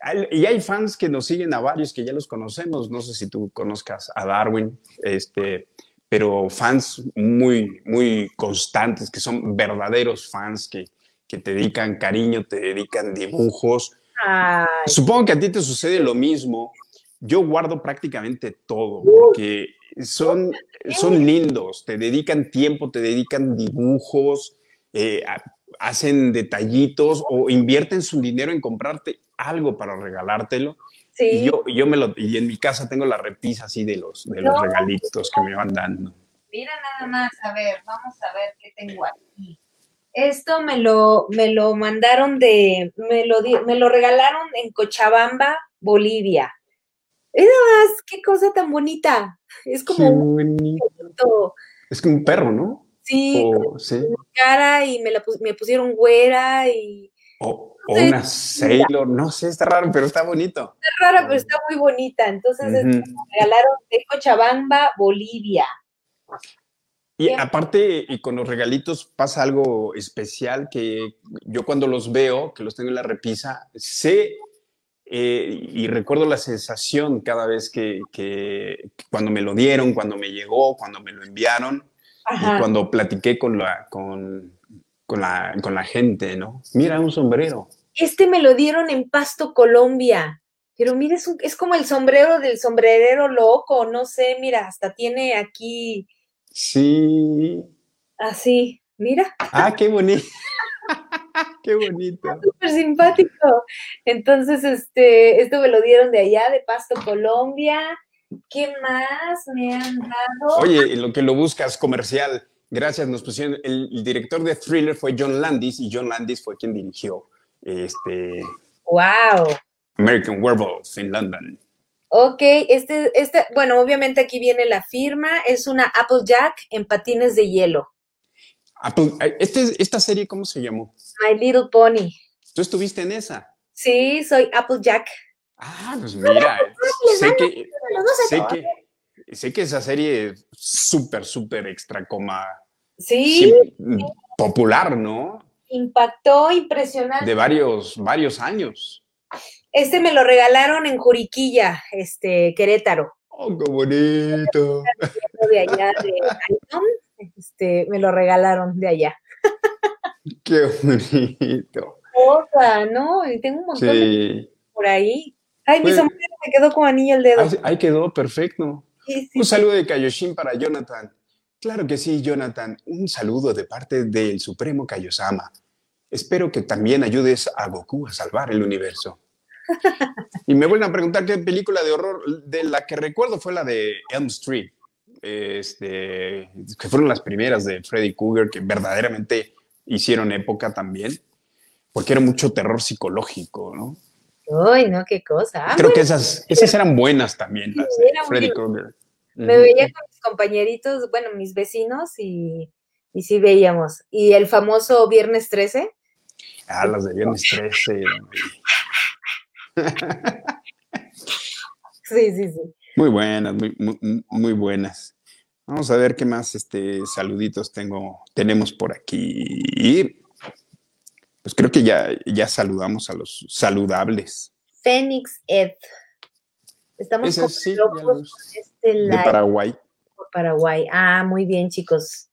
Hay- Y hay fans que nos siguen a varios que ya los conocemos. No sé si tú conozcas a Darwin, este, pero fans muy, muy constantes, que son verdaderos fans que, que te dedican cariño, te dedican dibujos. Ay, Supongo que a ti te sucede lo mismo. Yo guardo prácticamente todo porque son, son lindos, te dedican tiempo, te dedican dibujos, eh, hacen detallitos o invierten su dinero en comprarte algo para regalártelo. sí, Y yo, yo me lo, y en mi casa tengo la repisa así de los, de los No. regalitos que me van dando. mira nada más, a ver, vamos a ver qué tengo aquí. Esto me lo, me lo mandaron de, me lo, di- me lo regalaron en Cochabamba, Bolivia. Nada más, qué cosa tan bonita. Es como un Es que un perro, ¿no? sí, O, sí. cara y me la me pusieron güera y O, o una Sailor, no sé, está raro, pero está bonito. es rara, pero está muy bonita. Entonces, es- Ujú. me regalaron de Cochabamba, Bolivia. Y aparte, y con los regalitos pasa algo especial que yo cuando los veo, que los tengo en la repisa, sé eh, y recuerdo la sensación cada vez que, que- cuando me lo dieron, cuando me llegó, cuando me lo enviaron y Ajá. cuando platiqué con la, con, con la, con la gente, ¿no? Mira, un sombrero. Este me lo dieron en Pasto, Colombia. Pero mira, es, un- es como el sombrero del sombrerero loco, no sé, mira, hasta tiene aquí Sí. así, mira, Ah, qué bonito. *laughs* qué bonito. *laughs* súper simpático. Entonces, este, esto me lo dieron de allá, de Pasto, Colombia. ¿Qué más me han dado? Oye, lo que lo buscas comercial, gracias, nos pusieron, el, el director de Thriller fue John Landis y John Landis fue quien dirigió este, ¡Wow! American Werewolf en London. Ok, este, este, bueno, obviamente aquí viene la firma, es una Applejack en patines de hielo. Apple- este, ¿Esta serie cómo se llamó? My Little Pony. ¿Tú estuviste en esa? Sí, soy Applejack. Ah, pues mira, *laughs* sé que, sé que, sé que esa serie es súper, súper extra coma, Sí, sí, popular, ¿no? impactó impresionante. De varios, varios años. Este me lo regalaron en Juriquilla, este, Querétaro, Oh, qué bonito. de allá de este, me lo regalaron de allá. Qué bonito. Cosa, ¿no? Y tengo un montón de por ahí. Ay, mi Pues- sombrero me quedó como anillo al dedo. Ahí, ahí quedó, perfecto. Sí, sí, Un saludo de Kaioshin para Jonathan. Claro que sí, Jonathan. Un saludo de parte del Supremo Kaiosama. Espero que también ayudes a Goku a salvar el universo. Y me vuelven a preguntar qué película de horror, de la que recuerdo fue la de Elm Street, este, que fueron las primeras de Freddy Krueger que verdaderamente hicieron época también, porque era mucho terror psicológico, ¿no? Ay, no, qué cosa. Ah, Creo que esas, esas eran buenas también, las de Freddy. Krueger. me veía con mis compañeritos, bueno, mis vecinos y, y sí veíamos. Y el famoso Viernes 13. Ah, las de Viernes 13. Sí, sí, sí. Muy buenas, muy, muy, muy buenas. Vamos a ver qué más este, saluditos tengo, tenemos por aquí. Pues creo que ya, ya saludamos a los saludables. Fénix Ed. Estamos Ese sí, locos los- con este de Paraguay. Paraguay. Ah, muy bien, chicos.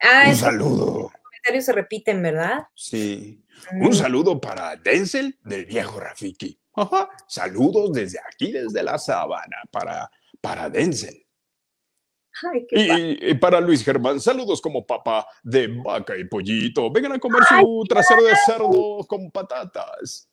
Ah, Un saludo. comentarios se repiten, ¿verdad? Sí. Mm. Un saludo para Denzel del viejo Rafiki. Ajá. Saludos desde aquí, desde la sabana, para, para Denzel. Ay, qué. Y, y para Luis Germán, saludos como papá de vaca y pollito. Vengan a comer su trasero de cerdo con patatas.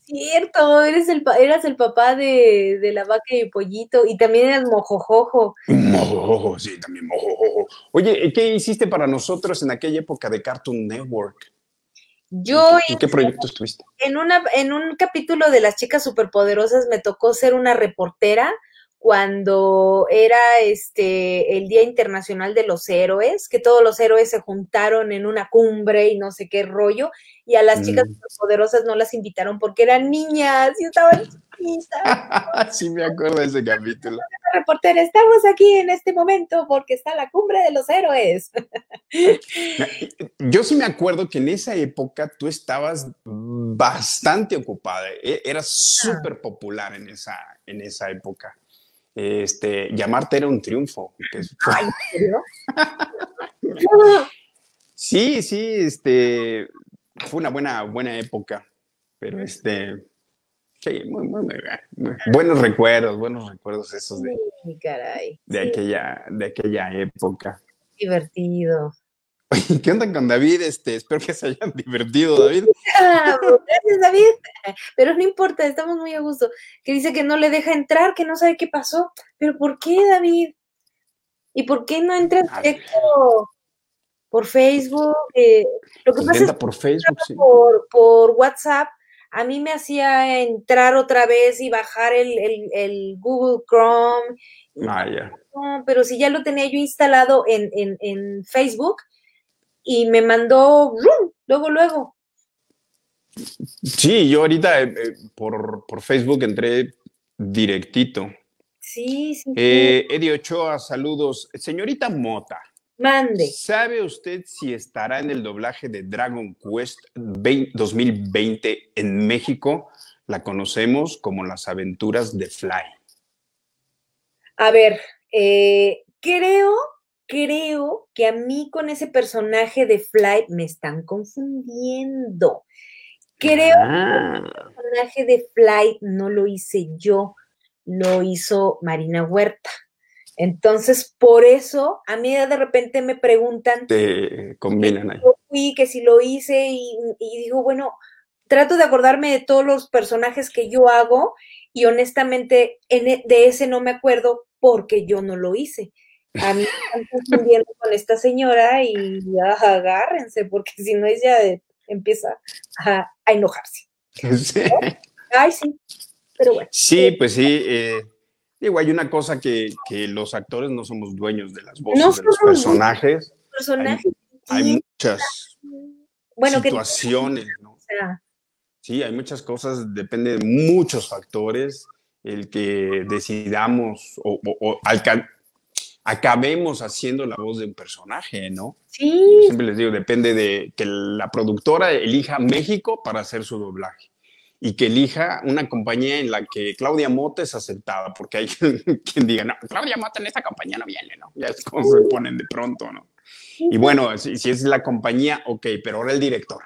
Cierto, eres el, eras el papá de, de la vaca y pollito y también eras mojojojo. Mojojojo, sí, también mojojojo. Oye, ¿qué hiciste para nosotros en aquella época de Cartoon Network? Yo ¿En qué proyecto estuviste? en, una, en un capítulo de las chicas superpoderosas me tocó ser una reportera cuando era este el Día Internacional de los Héroes, que todos los héroes se juntaron en una cumbre y no sé qué rollo, y a las chicas Mm. superpoderosas no las invitaron porque eran niñas y estaban *laughs* sí, me acuerdo de ese capítulo. reportera, estamos aquí en este momento porque está la cumbre de los héroes. Yo sí me acuerdo que en esa época tú estabas bastante ocupada. e- Eras súper popular en esa, en esa época. Este, llamarte era un triunfo. que fue- Ay, ¿en serio? Sí, sí, este, fue una buena, buena época, pero este, sí, muy, muy, muy, muy- buenos recuerdos, buenos recuerdos esos de, Sí, caray. de aquella, de aquella época. divertido. Oye, ¿qué onda con David? Este, espero que se hayan divertido, David. *laughs* Ah, Gracias, David. Pero no importa, estamos muy a gusto. Que dice que no le deja entrar, que no sabe qué pasó. Pero ¿por qué, David? ¿Y por qué no entras A ver. directo? por Facebook. eh, lo que Pues pasa es sí. por, por WhatsApp, a mí me hacía entrar otra vez y bajar el, el- el Google Chrome. Ah. No, pero si ya lo tenía yo instalado en, en- en Facebook y me mandó ¡rum! luego, luego. Sí, yo ahorita eh, eh, por, por Facebook entré directito. Sí, sí, sí. Eh, Eddie Ochoa, saludos. Señorita Mota, Mande. ¿sabe usted si estará en el doblaje de Dragon Quest 20 2020 en México? La conocemos como las aventuras de Fly. A ver, eh, creo, creo que a mí con ese personaje de Fly me están confundiendo. Creo Ah, el personaje de Fly no lo hice yo, lo hizo Marina Huerta. Entonces, por eso, a mí de repente me preguntan te combinan ahí. fui, que si lo hice y, y digo, bueno, trato de acordarme de todos los personajes que yo hago y honestamente en e- de ese no me acuerdo porque yo no lo hice. A mí me están confundiendo con esta señora y agárrense porque si no ella empieza a, a enojarse. *laughs* Sí. Ay, sí, pero bueno. Sí, pues sí. eh, digo, hay una cosa que, que los actores no somos dueños de las voces No de los personajes. Personaje. Hay muchas bueno, que situaciones, ¿no? o sea, Sí, hay muchas cosas, depende de muchos factores el que decidamos o, o- o alca- acabemos haciendo la voz de un personaje, ¿no? Yo sí, siempre les digo, depende de que la productora elija México para hacer su doblaje y que elija una compañía en la que Claudia Mota es aceptada, porque hay *laughs* quien diga, no, Claudia Mota en esta compañía no viene, ¿no? Ya es como se ponen de pronto, ¿no? Y bueno, si, si es la compañía, ok, pero ahora el director.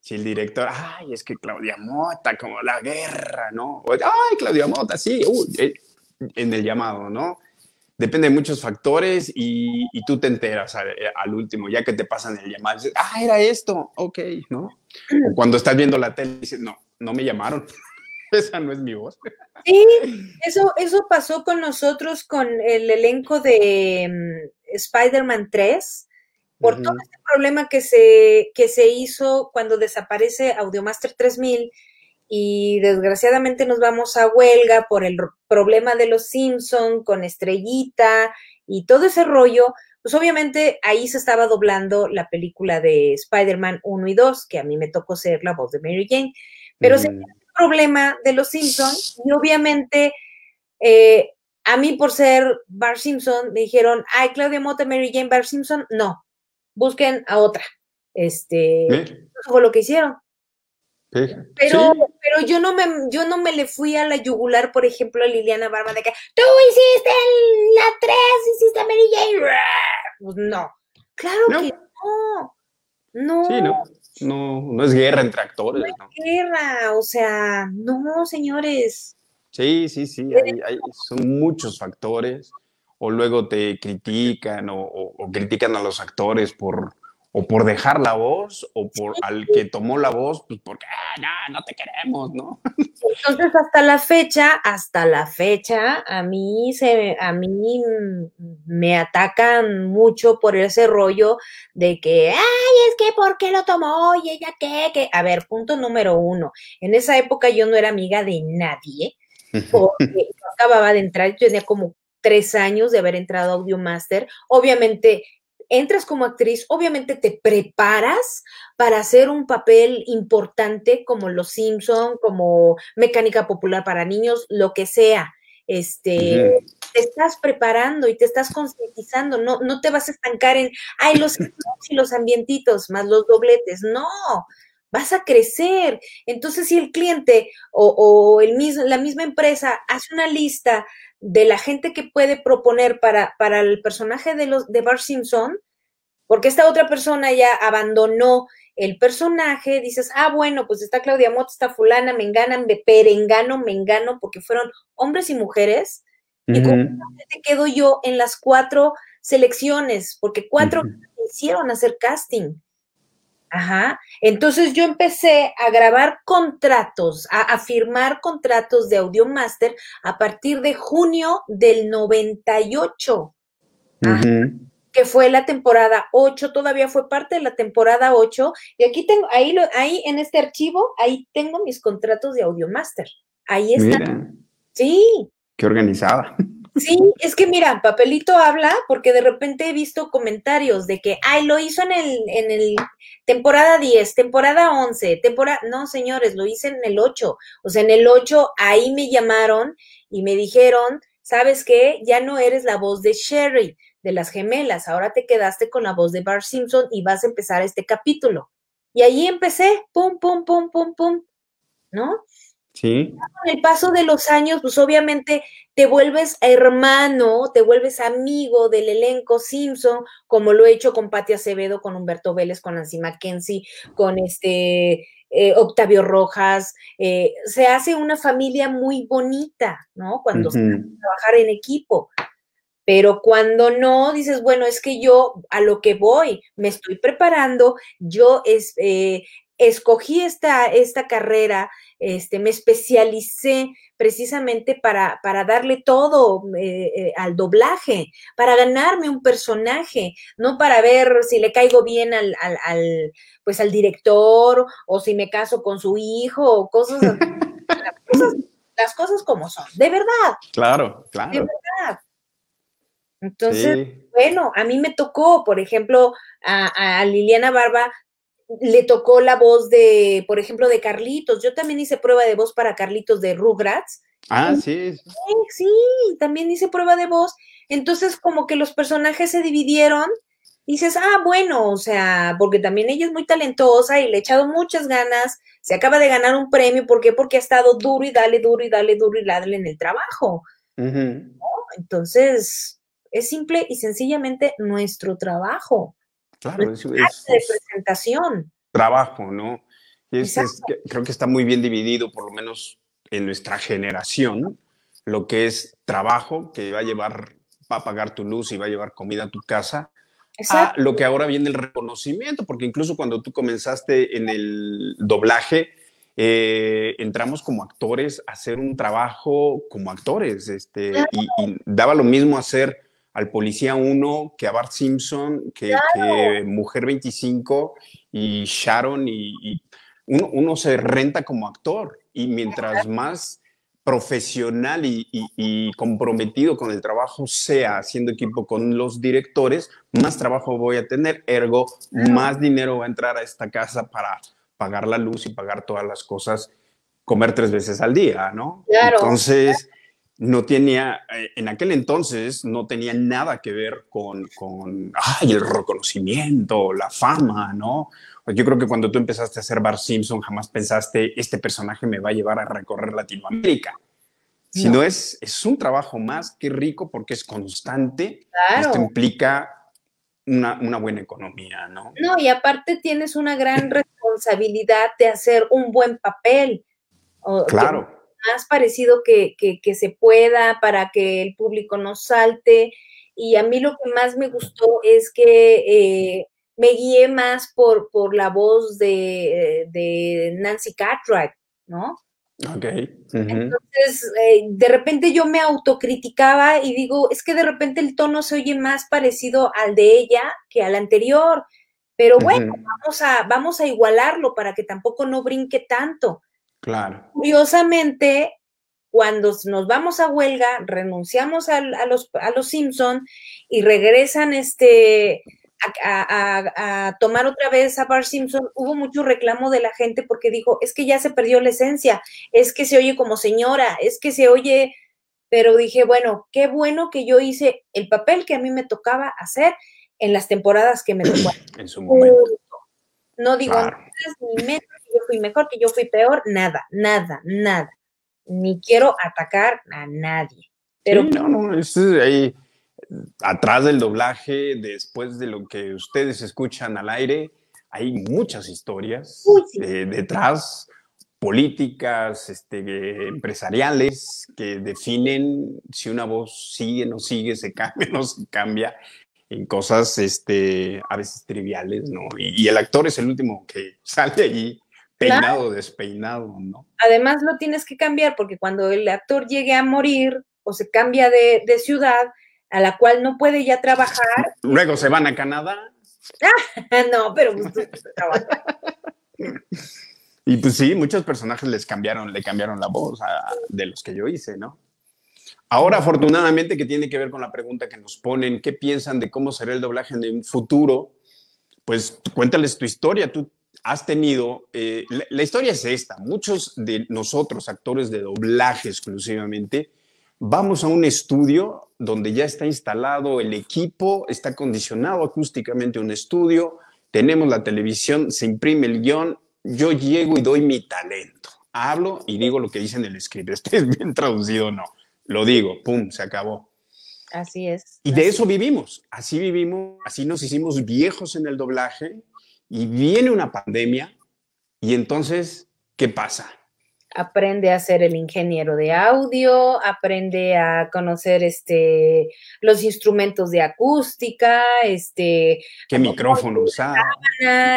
Si el director, ay, es que Claudia Mota, como la guerra, ¿no? O, ay, Claudia Mota, sí, uy, eh, en el llamado, ¿no? Depende de muchos factores y, y tú te enteras al, al último, ya que te pasan el llamado, dices, ah, era esto, ok, ¿no? O cuando estás viendo la tele, dices, no, no me llamaron, *laughs* esa no es mi voz. Sí, eso, eso pasó con nosotros con el elenco de mm, Spider-Man 3, por todo este problema que se, que se hizo cuando desaparece Audiomaster 3000 y desgraciadamente nos vamos a huelga por el problema de los Simpson con Estrellita y todo ese rollo, pues obviamente ahí se estaba doblando la película de Spider-Man 1 y 2, que a mí me tocó ser la voz de Mary Jane, pero se Ujú. problema de los Simpsons y obviamente eh, a mí por ser Bar Simpson me dijeron, ay, Claudia Mota, Mary Jane, Bar Simpson, no, busquen a otra. Este, ¿Eh? eso fue lo que hicieron. ¿Eh? Pero, Sí. pero yo no me, yo no me le fui a la yugular, por ejemplo, a Liliana Barba de que tú hiciste el- la 3, hiciste a Mary Jane. Pues no. Claro No. que no. No. Sí, ¿no? No, no es guerra entre actores, ¿no? Guerra, o sea, no, señores. Sí, sí, sí, hay- hay- son muchos factores. O luego te critican o, o- o critican a los actores por o por dejar la voz o por al que tomó la voz, pues porque ah, no, no te queremos, ¿no? Entonces, hasta la fecha, hasta la fecha, a mí se, a mí me atacan mucho por ese rollo de que, ay, es que ¿por qué lo tomó? Y ella qué, que, a ver, punto número uno. En esa época yo no era amiga de nadie, *laughs* porque yo acababa de entrar, yo tenía como tres años de haber entrado a Audiomaster. Obviamente, entras como actriz, obviamente te preparas para hacer un papel importante como Los Simpson, como Mecánica Popular para Niños, lo que sea. Este, te estás preparando y te estás concientizando, no, no te vas a estancar en, ay, los *laughs* y los ambientitos, más los dobletes, no, vas a crecer. Entonces, si el cliente o, o el mis- la misma empresa hace una lista de la gente que puede proponer para, para el personaje de, los, de Bart Simpson, porque esta otra persona ya abandonó el personaje, dices, ah, bueno, pues está Claudia Mota, está fulana, me enganan, me perengano, me engano, porque fueron hombres y mujeres, y quedo yo en las cuatro selecciones, porque cuatro Ujú. hicieron hacer casting. Ajá. Entonces yo empecé a grabar contratos, a, a firmar contratos de Audiomaster a partir de junio del 98. Ajá. Ujú. que fue la temporada 8, todavía fue parte de la temporada 8, y aquí tengo, ahí, lo, ahí en este archivo, ahí tengo mis contratos de Audiomaster. Ahí está. Sí. Qué organizada. Sí, es que mira, Papelito habla porque de repente he visto comentarios de que, ay, lo hizo en el, en el temporada 10, temporada 11, temporada, no, señores, lo hice en el 8. O sea, en el 8 ahí me llamaron y me dijeron, ¿sabes qué? Ya no eres la voz de Sherry, de las gemelas, ahora te quedaste con la voz de Bart Simpson y vas a empezar este capítulo. Y ahí empecé, pum, pum, pum, pum, pum, ¿no? Sí. Con el paso de los años, pues obviamente te vuelves hermano, te vuelves amigo del elenco Simpson, como lo he hecho con Patti Acevedo, con Humberto Vélez, con Nancy Mackenzie, con este eh, Octavio Rojas. Eh, se hace una familia muy bonita, ¿no? Cuando se trabajar en equipo. Pero cuando no, dices, bueno, es que yo a lo que voy, me estoy preparando, yo es, eh, escogí esta, esta carrera, este, me especialicé precisamente para, para darle todo eh, eh, al doblaje, para ganarme un personaje, no para ver si le caigo bien al, al, al pues al director o si me caso con su hijo o cosas, *laughs* cosas las cosas como son, de verdad. Claro, claro. De verdad. Entonces, bueno, a mí me tocó, por ejemplo, a, a, Liliana Barba le tocó la voz de, por ejemplo, de Carlitos. Yo también hice prueba de voz para Carlitos de Rugrats. Ah, sí. Sí, sí, también hice prueba de voz. Entonces, como que los personajes se dividieron. Y dices, ah, bueno, o sea, porque también ella es muy talentosa y le ha echado muchas ganas. Se acaba de ganar un premio. ¿Por qué? Porque ha estado duro y dale, duro y dale, duro y dale en el trabajo. Uh -huh. ¿no? Entonces, es simple y sencillamente nuestro trabajo. Claro, es, es, de presentación. Trabajo, ¿no? Es, es, creo que está muy bien dividido, por lo menos en nuestra generación, lo que es trabajo, que va a llevar, va a pagar tu luz y va a llevar comida a tu casa, Exacto. a lo que ahora viene el reconocimiento, porque incluso cuando tú comenzaste en el doblaje, eh, entramos como actores a hacer un trabajo como actores, este, claro. y, y daba lo mismo hacer al Policía 1, que a Bart Simpson, que, claro. que Mujer 25 y Sharon, y, y uno, uno, se renta como actor. Y mientras más profesional y, y, y, comprometido con el trabajo sea haciendo equipo con los directores, más trabajo voy a tener, ergo, más dinero va a entrar a esta casa para pagar la luz y pagar todas las cosas, comer tres veces al día, ¿no? Claro. Entonces no tenía, eh, en aquel entonces no tenía nada que ver con, con ay, el reconocimiento, la fama, ¿no? Yo creo que cuando tú empezaste a hacer Bar Simpson jamás pensaste, este personaje me va a llevar a recorrer Latinoamérica. Si no, es, es un trabajo más que rico porque es constante. Claro. Esto implica una, una, buena economía, ¿no? No, y aparte tienes una gran responsabilidad de hacer un buen papel. O, claro más parecido que, que, que, se pueda para que el público no salte. Y a mí lo que más me gustó es que eh, me guié más por, por la voz de, de Nancy Cartwright, ¿no? Ok. Uh -huh. Entonces, eh, de repente yo me autocriticaba y digo, es que de repente el tono se oye más parecido al de ella que al anterior. Pero bueno, uh -huh. vamos, a, vamos a igualarlo para que tampoco no brinque tanto. Claro. Curiosamente, cuando nos vamos a huelga, renunciamos a, a los, a los Simpson y regresan este, a, a, a, tomar otra vez a Bart Simpson, hubo mucho reclamo de la gente porque dijo, es que ya se perdió la esencia, es que se oye como señora, es que se oye, pero dije, bueno, qué bueno que yo hice el papel que a mí me tocaba hacer en las temporadas que me *coughs* tocó. en su momento. No digo claro. ni menos que yo fui mejor, que yo fui peor, nada, nada, nada. Ni quiero atacar a nadie. Pero sí, no, no, es ahí atrás del doblaje, después de lo que ustedes escuchan al aire, hay muchas historias Uy, sí. de, detrás, políticas, este, empresariales, que definen si una voz sigue, no sigue, se cambia, *laughs* no se cambia, en cosas este, a veces triviales, ¿no? Y, y el actor es el último que *laughs* sale allí peinado, claro. despeinado, ¿no? Además lo tienes que cambiar porque cuando el actor llegue a morir o se cambia de, de ciudad, a la cual no puede ya trabajar. Luego se van a Canadá. *laughs* no, pero pues. *laughs* Y pues sí, muchos personajes les cambiaron, le cambiaron la voz a, de los que yo hice, ¿no? Ahora, afortunadamente, que tiene que ver con la pregunta que nos ponen, ¿qué piensan de cómo será el doblaje en un futuro? Pues cuéntales tu historia. Tú has tenido, eh, la, la, historia es esta, muchos de nosotros, actores de doblaje exclusivamente, vamos a un estudio donde ya está instalado el equipo, está acondicionado acústicamente un estudio, tenemos la televisión, se imprime el guion, yo llego y doy mi talento. Hablo y digo lo que dice en el script. *laughs* Este es bien traducido o no. Lo digo, pum, se acabó. Así es. Y de eso vivimos. Así vivimos, así nos hicimos viejos en el doblaje y viene una pandemia y entonces, ¿qué pasa? aprende a ser el ingeniero de audio, aprende a conocer este, los instrumentos de acústica, este... ¿Qué micrófono usar?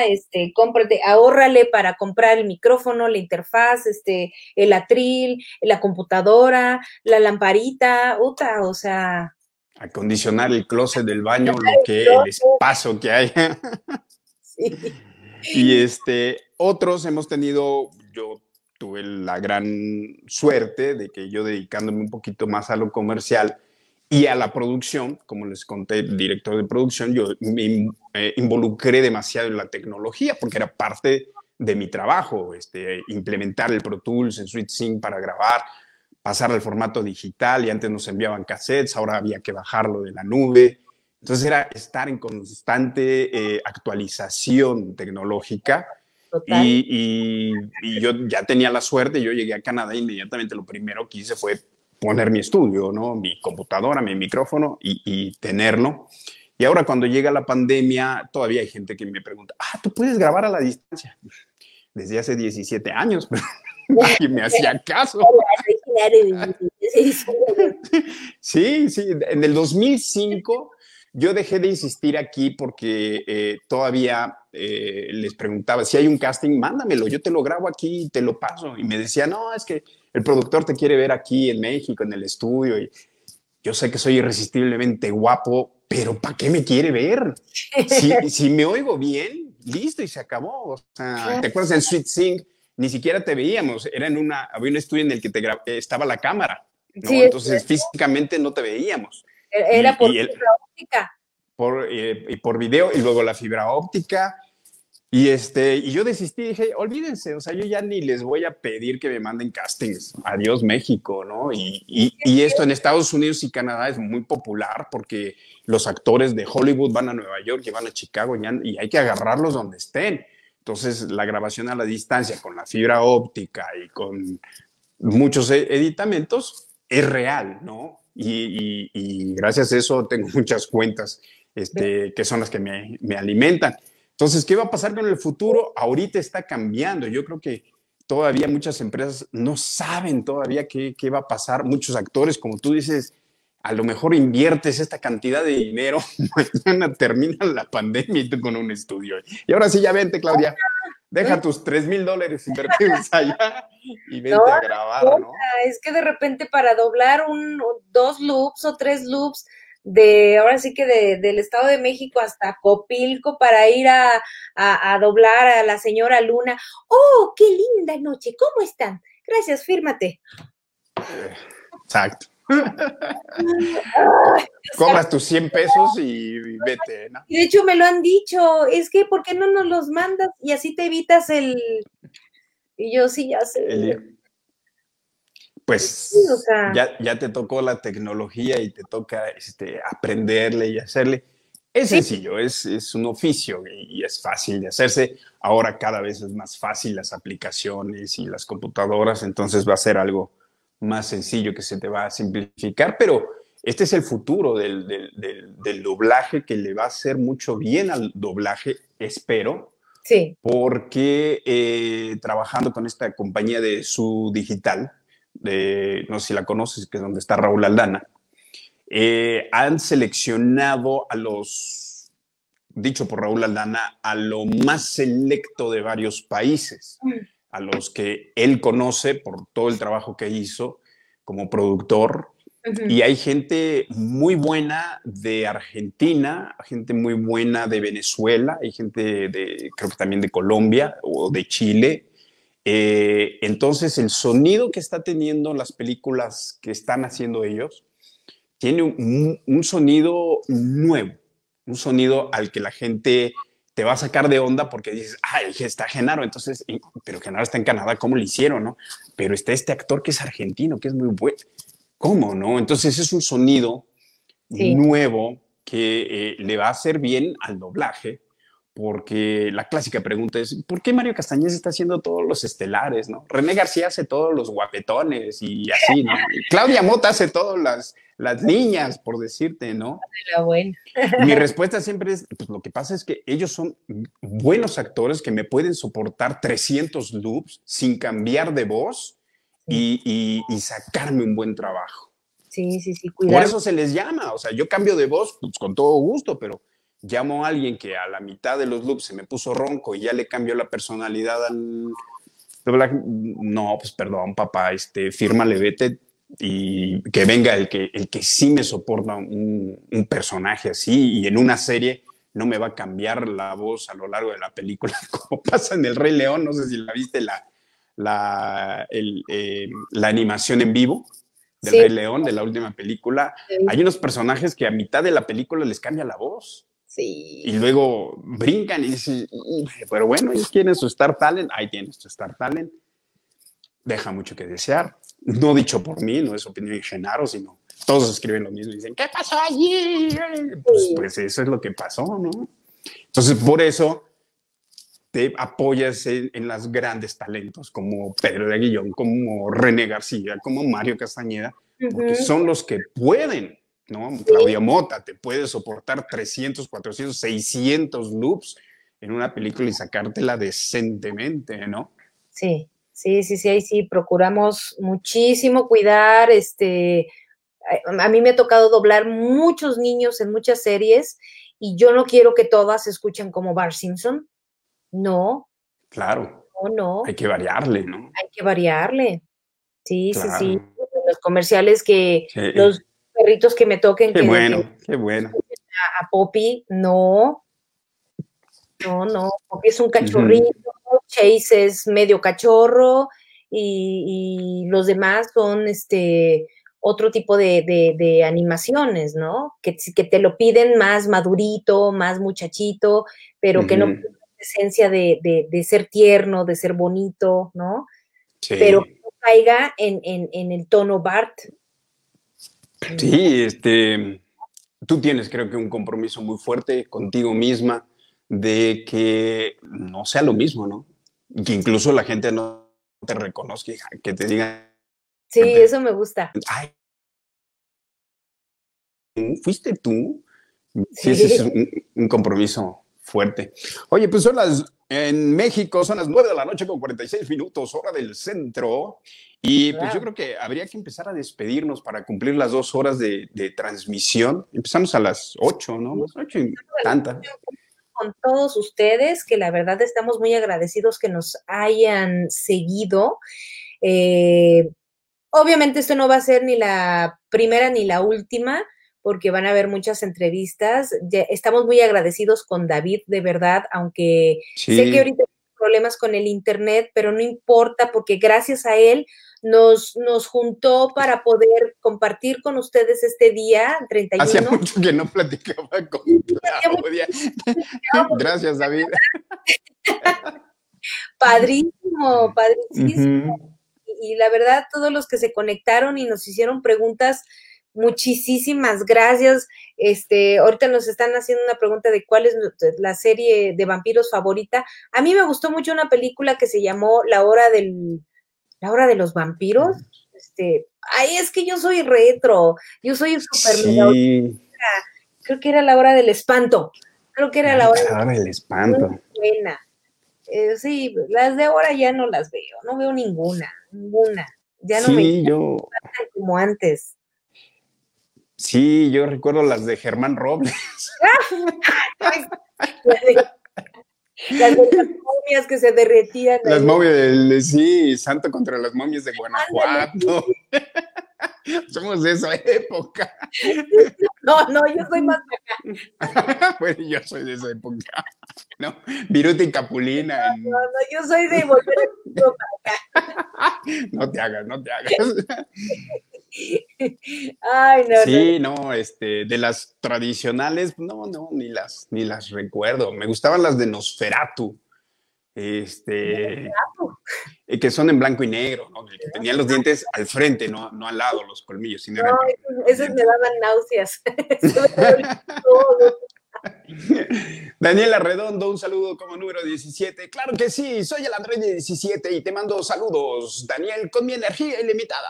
Este, cómprate, ahórrale para comprar el micrófono, la interfaz, este, el atril, la computadora, la lamparita, uta, o sea... Acondicionar el closet del baño, lo que, el espacio que hay. *laughs* Y este, otros hemos tenido, yo tuve la gran suerte de que yo dedicándome un poquito más a lo comercial y a la producción, como les conté, director de producción, yo me eh, involucré demasiado en la tecnología porque era parte de mi trabajo, este, implementar el Pro Tools en SweetSync para grabar, pasar al formato digital y antes nos enviaban cassettes, ahora había que bajarlo de la nube. Entonces era estar en constante eh, actualización tecnológica y, y, yo ya tenía la suerte, yo llegué a Canadá e inmediatamente lo primero que hice fue poner mi estudio, ¿no? Mi computadora, mi micrófono y, y tenerlo. Y ahora cuando llega la pandemia, todavía hay gente que me pregunta, ah, tú puedes grabar a la distancia. Desde hace 17 años, pero *laughs* nadie me hacía caso. *laughs* Sí, sí, en el 2005 yo dejé de insistir aquí porque eh, todavía eh, les preguntaba, si hay un casting, mándamelo, yo te lo grabo aquí y te lo paso. Y me decía, no, es que el productor te quiere ver aquí en México, en el estudio. Y yo sé que soy irresistiblemente guapo, pero ¿para qué me quiere ver? Si, *laughs* si, me oigo bien, listo y se acabó. O sea, ¿te acuerdas en Sweet Sing? Ni siquiera te veíamos, era en una, había un estudio en el que te estaba la cámara, ¿no? Entonces físicamente no te veíamos. Era por fibra óptica. Por, eh, y por video, y luego la fibra óptica. Y, este, y yo desistí, dije, olvídense, o sea, yo ya ni les voy a pedir que me manden castings. Adiós México, ¿no? Y, y, y, esto en Estados Unidos y Canadá es muy popular porque los actores de Hollywood van a Nueva York y van a Chicago y, y hay que agarrarlos donde estén. Entonces, la grabación a la distancia con la fibra óptica y con muchos e, editamentos es real, ¿no? Y, gracias a eso tengo *laughs* muchas cuentas este, que son las que me, me, alimentan. Entonces, ¿qué va a pasar con el futuro? Ahorita está cambiando. Yo creo que todavía muchas empresas no saben todavía qué, qué va a pasar. Muchos actores, como tú dices, a lo mejor inviertes esta cantidad de dinero, *laughs* mañana termina la pandemia y tú con un estudio. Y ahora sí, ya vente, Claudia. Deja tus 3 mil dólares invertidos allá y vente a grabar, ¿no? Es que de repente para doblar un, dos loops o tres loops de, ahora sí que de, del Estado de México hasta Copilco para ir a, a, a doblar a la señora Luna. ¡Oh, qué linda noche! ¿Cómo están? Gracias, fírmate. Exacto. *laughs* Cobras tus 100 pesos y vete, ¿no? Y de hecho me lo han dicho, es que ¿por qué no nos los mandas? Y así te evitas el... Y yo sí, ya sé. Pues ya, ya, te tocó la tecnología y te toca este, aprenderle y hacerle. Es sencillo, es, es, un oficio y es fácil de hacerse. Ahora cada vez es más fácil las aplicaciones y las computadoras, entonces va a ser algo más sencillo que se te va a simplificar, pero este es el futuro del, del, doblaje que le va a hacer mucho bien al doblaje, espero. Sí. Porque eh, trabajando con esta compañía de su digital, de, no sé si la conoces, que es donde está Raúl Aldana, eh, han seleccionado a los, dicho por Raúl Aldana, a lo más selecto de varios países. A los que él conoce por todo el trabajo que hizo como productor. Y hay gente muy buena de Argentina, gente muy buena de Venezuela, hay gente de, creo que también de Colombia o de Chile. Eh, entonces, el sonido que está teniendo las películas que están haciendo ellos tiene un, un sonido nuevo, un sonido al que la gente te va a sacar de onda porque dices, ay, está Genaro, entonces, y- pero Genaro está en Canadá, ¿cómo lo hicieron, no? Pero está este actor que es argentino, que es muy bueno. ¿Cómo, no? Entonces es un sonido Sí. nuevo que eh, le va a hacer bien al doblaje, porque la clásica pregunta es, ¿por qué Mario Castañez está haciendo todos los estelares, no? René García hace todos los guapetones y así, ¿no? Y Claudia Mota hace todas las, las niñas, por decirte, ¿no? La buena. Mi respuesta siempre es, pues lo que pasa es que ellos son buenos actores que me pueden soportar 300 loops sin cambiar de voz y, y- y sacarme un buen trabajo. Sí, sí, sí, Por cuidado. eso se les llama, o sea, yo cambio de voz pues, con todo gusto, pero llamo a alguien que a la mitad de los loops se me puso ronco y ya le cambió la personalidad al doblaje. No, pues perdón, papá, este, fírmale, vete y que venga el que, el que sí me soporta un, un personaje así y en una serie no me va a cambiar la voz a lo largo de la película, *laughs* como pasa en El Rey León, no sé si la viste, la, la, el, eh, la animación en vivo del Sí. Rey León, de la última película. Sí. Hay unos personajes que a mitad de la película les cambia la voz Sí. y luego brincan y dicen, "Mm, pero bueno, ellos quieren su Star Talent, ahí tienes tu Star Talent. Deja mucho que desear. No dicho por mí, no es opinión de Genaro, sino todos escriben lo mismo y dicen, ¿qué pasó allí? Pues, pues eso es lo que pasó, ¿no? Entonces, por eso te apoyas en, en los grandes talentos como Pedro de Aguillón, como René García, como Mario Castañeda, porque son los que pueden, ¿no? Claudia Mota te puede soportar 300, 400, 600 loops en una película y sacártela decentemente, ¿no? Sí, sí, sí, sí, ahí sí, procuramos muchísimo cuidar, este, a mí me ha tocado doblar muchos niños en muchas series y yo no quiero que todas se escuchen como Bar Simpson. No, Claro, no, no, hay que variarle, ¿no? hay que variarle. Sí, sí, sí. Los comerciales que, Sí. los perritos que me toquen Qué que bueno, qué bueno. a Poppy, no. No, no, Poppy es un cachorrito, Chase es medio cachorro y, y los demás son este otro tipo de, de- de animaciones, ¿no? Que, que te lo piden más madurito, más muchachito, pero que no esencia de, de- de ser tierno, de ser bonito, ¿no? Sí. Pero que no caiga en, en- en el tono Bart. Sí, este, tú tienes creo que un compromiso muy fuerte contigo misma de que no sea lo mismo, ¿no? Que incluso la gente no te reconozca, que te diga, Sí, eso me gusta. ay. ¿fuiste tú? Sí, ese es un, un compromiso fuerte. Oye, pues son las, en México son las 9 de la noche con 46 minutos, hora del centro. Y pues yo creo que habría que empezar a despedirnos para cumplir las dos horas de, de transmisión. Empezamos a las 8, ¿no? Las 8 y tanta. con todos ustedes, que la verdad estamos muy agradecidos que nos hayan seguido. Eh, obviamente esto no va a ser ni la primera ni la última, porque van a haber muchas entrevistas. Ya estamos muy agradecidos con David, de verdad, aunque Sí. sé que ahorita hay problemas con el internet, pero no importa, porque gracias a él nos, nos juntó para poder compartir con ustedes este día, 31. Hacía mucho que no platicaba con Claudia. Gracias, David. *laughs* Padrísimo, padrísimo. Y la verdad, todos los que se conectaron y nos hicieron preguntas, muchísimas gracias. Este, ahorita nos están haciendo una pregunta de cuál es la serie de vampiros favorita. A mí me gustó mucho una película que se llamó La hora del La hora de los vampiros. Este, ay, es que yo soy retro. Yo soy super Sí, Creo que era La hora del espanto. Creo que era la hora claro, el espanto. buena. Eh, sí, las de ahora ya no las veo, no veo ninguna, ninguna. Ya no me Sí, yo, encantan como antes. Sí, yo recuerdo las de Germán Robles. Las de, las momias que se derretían. Las ahí. momias del, sí, Santo contra las momias de Guanajuato. *laughs* Somos de esa época. No, no, yo soy más acá. *laughs* bueno, yo soy de esa época. ¿No? Viruta y Capulina. en- No, no, yo soy de volver futuro para *laughs* No te hagas, no te hagas. *laughs* Ay, no. Sí, no, este, de las tradicionales, no, no, ni las, ni las recuerdo. Me gustaban las de Nosferatu. Este, eh, que son en blanco y negro, ¿no? Que tenían los dientes al frente, no, no al lado, los colmillos, sino No, esos, esos me daban náuseas. *laughs* *laughs* Daniela Redondo, un saludo como número 17. Claro que sí, soy el androide 17 y te mando saludos, Daniel, con mi energía ilimitada.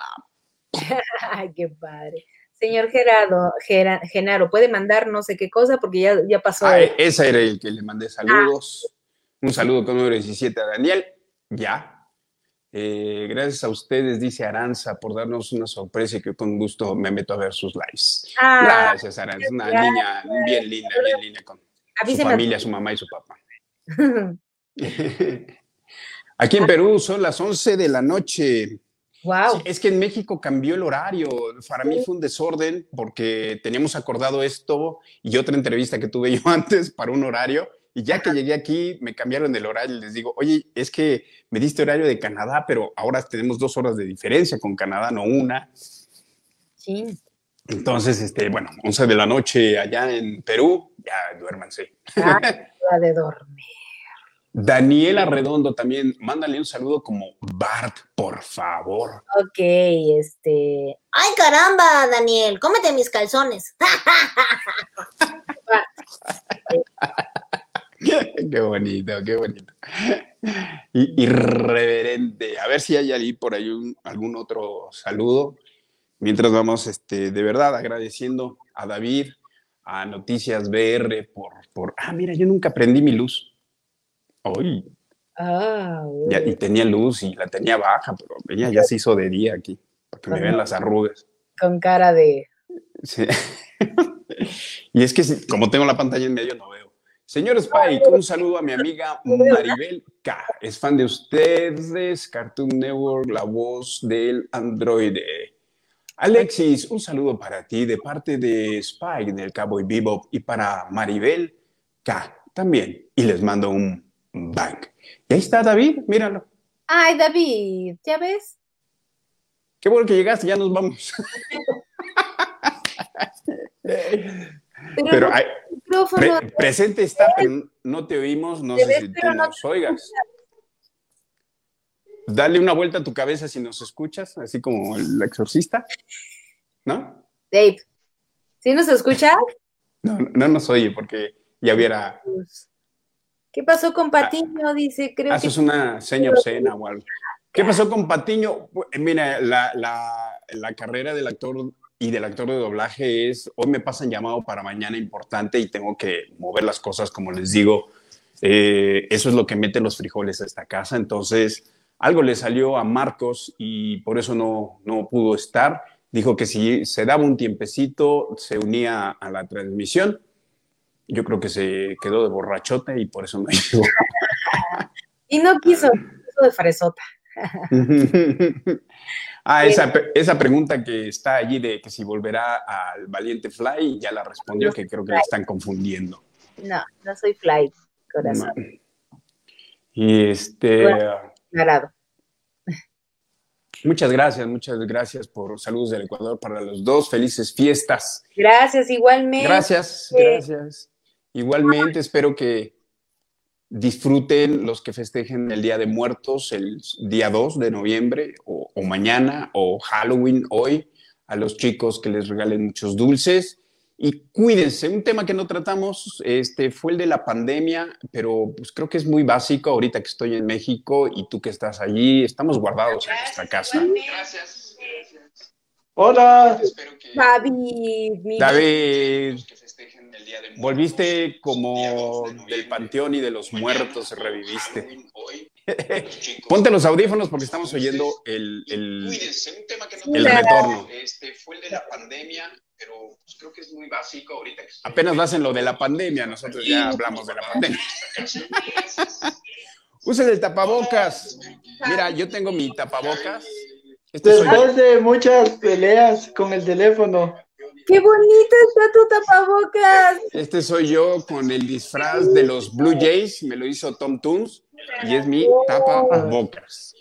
*laughs* Ay, qué padre. Señor Gerardo, Gera- Genaro, puede mandar no sé qué cosa porque ya, ya pasó. Ah, ese era el que le mandé saludos. Un saludo con número 17 a Daniel. Ya. Eh, gracias a ustedes, dice Aranza, por darnos una sorpresa y que con gusto me meto a ver sus lives. Ah, Gracias, Aranza. Una niña bien linda, bien linda con su familia, su mamá y su papá. *laughs* *laughs* Aquí en Perú son las 11 de la noche. Wow. Sí, es que en México cambió el horario. Para mí fue un desorden porque teníamos acordado esto y otra entrevista que tuve *laughs* yo antes para un horario. Y ya que llegué aquí, me cambiaron el horario y les digo, oye, es que me diste horario de Canadá, pero ahora tenemos dos horas de diferencia con Canadá, no una. Sí. Entonces, este, bueno, 11 de la noche allá en Perú, ya duérmanse. Ah, *laughs* de dormir. Daniela Redondo también, mándale un saludo como Bart, por favor. Ok, este. Ay, caramba, Daniel, cómete mis calzones. *laughs* qué bonito, qué bonito. Y, irreverente. A ver si hay ahí por ahí un- algún otro saludo. Mientras vamos, este, de verdad, agradeciendo a David, a Noticias BR por, por... Ah, mira, yo nunca prendí mi luz. Hoy Ah, ya, y tenía luz y la tenía baja, pero ella ya se hizo de día aquí, para que me vean las arrugas. con cara de. Sí. *laughs* y es que si- como tengo la pantalla en medio, no veo. Señor Spike, un saludo a mi amiga Maribel K. Es fan de ustedes, Cartoon Network, la voz del androide. Alexis, un saludo para ti de parte de Spike del Cowboy Bebop y para Maribel K. también. Y les mando un bang. Y ahí está David, míralo. Ay, David, ¿ya ves? Qué bueno que llegaste, ya nos vamos. Pero, Pero hay-. Pre- presente está, pero no te oímos, no Te sé ves, si tú no nos oigas. Dale una vuelta a tu cabeza si nos escuchas, así como el exorcista, ¿no? Dave, ¿sí nos escucha? No, no nos oye porque ya hubiera... Pues, ¿Qué pasó con Patiño? Dice, creo que. Haces una seña obscena o algo. ¿Qué pasó con Patiño? Pues, Mira, la, la- la carrera del actor y del actor de doblaje es, hoy me pasan llamado para mañana importante y tengo que mover las cosas, como les digo, Eh, eso es lo que mete los frijoles a esta casa, entonces algo le salió a Marcos y por eso no, no pudo estar. Dijo que si se daba un tiempecito, se unía a la transmisión. Yo creo que se quedó de borrachote y por eso no *laughs* llegó. Y no quiso, quiso de fresota. *laughs* ah, esa, esa pregunta que está allí de que si volverá al Valiente Fly, ya la respondió, que creo que la están confundiendo. No, no soy fly, corazón. No. Y este, Bueno. Muchas gracias, muchas gracias por saludos del Ecuador para los dos. Felices fiestas. Gracias, igualmente. Gracias, gracias. Igualmente espero que disfruten los que festejen el Día de Muertos el día 2 de noviembre o, o mañana o Halloween hoy, a los chicos que les regalen muchos dulces y cuídense. Un tema que no tratamos este, fue el de la pandemia, pero pues creo que es muy básico ahorita que estoy en México y tú que estás allí, estamos guardados en nuestra casa. Gracias. Hola. David, volviste como del panteón y de los muertos reviviste. *laughs* Ponte los audífonos porque estamos oyendo el, el, el Claro. retorno. Este fue el de la pandemia, pero pues, creo que es muy básico ahorita que estoy- Apenas vas en lo de la pandemia, nosotros ya hablamos de la pandemia. Usen el tapabocas. Mira, yo tengo mi tapabocas Este. Después de muchas peleas con el teléfono. ¡Qué bonito está tu tapabocas! Este soy yo con el disfraz de los Blue Jays, me lo hizo Tom Toons y es mi tapa bocas.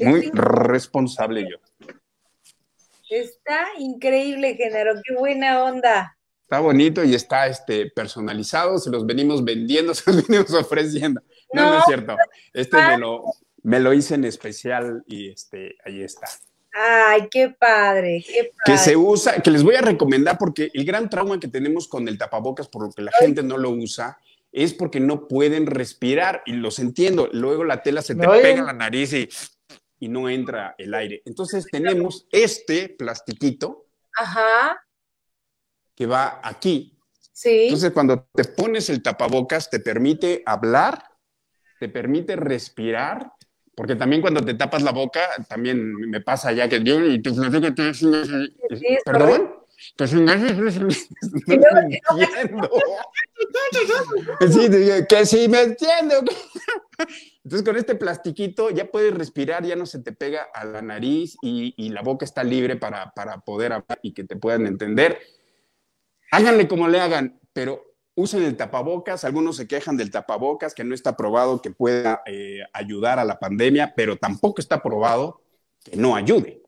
Muy responsable yo. Está increíble, Genaro. ¡Qué buena onda! Está bonito y está este, personalizado, se los venimos vendiendo, *laughs* se los venimos ofreciendo. No, no, No, es cierto. Este me lo, me lo hice en especial y este, ahí está. ¡Ay, qué padre! ¡Qué Que padre! se usa, que les voy a recomendar porque el gran trauma que tenemos con el tapabocas, por lo que la gente no lo usa, es porque no pueden respirar y los entiendo. Luego la tela se te pega en la nariz y, y no entra el aire. Entonces tenemos este plastiquito Ajá, que va aquí. sí. Entonces cuando te pones el tapabocas te permite hablar, te permite respirar. Porque también cuando te tapas la boca, también me pasa ya que yo y te *laughs* que es ¿Perdón? Pues no entiendo. Sí, que sí me entiendo. *laughs* Entonces con este plastiquito ya puedes respirar, ya no se te pega a la nariz y, y la boca está libre para, para poder hablar y que te puedan entender. Háganle como le hagan, pero usen el tapabocas. Algunos se quejan del tapabocas, que no está probado que pueda eh, ayudar a la pandemia, pero tampoco está probado que no ayude.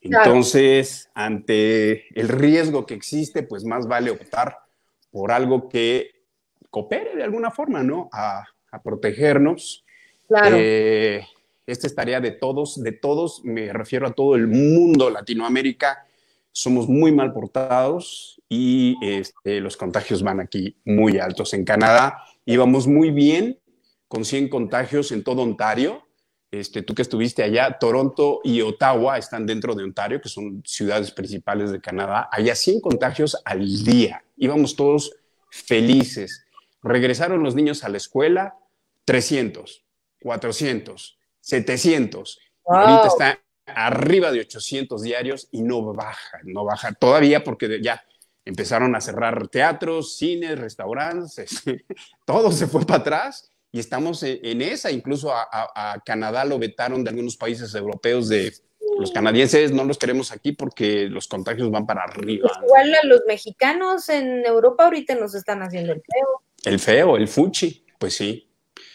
Claro. Entonces, ante el riesgo que existe, pues más vale optar por algo que coopere de alguna forma, ¿no? A, a protegernos. Claro. Eh, esta es tarea de todos, de todos, me refiero a todo el mundo, Latinoamérica, somos muy mal portados y este, los contagios van aquí muy altos. En Canadá íbamos muy bien, con 100 contagios en todo Ontario. Este, tú que estuviste allá, Toronto y Ottawa están dentro de Ontario, que son ciudades principales de Canadá. Allá 100 contagios al día. Íbamos todos felices. Regresaron los niños a la escuela, 300, 400, 700. Y Wow. ahorita está arriba de 800 diarios y no baja, no baja todavía porque ya empezaron a cerrar teatros, cines, restaurantes, *laughs* todo se fue para atrás y estamos en, en esa. Incluso a, a- a Canadá lo vetaron de algunos países europeos de los canadienses, no los queremos aquí porque los contagios van para arriba. Igual a los mexicanos en Europa ahorita nos están haciendo el feo. El feo, el fuchi, pues sí.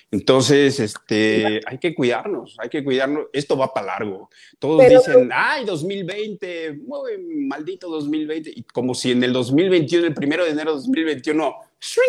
Entonces, este, hay que cuidarnos, hay que cuidarnos. Esto va para largo. Todos Pero- dicen, ay, 2020, muy maldito 2020. Y como si en el 2021, el primero de enero de 2021, ¡swing!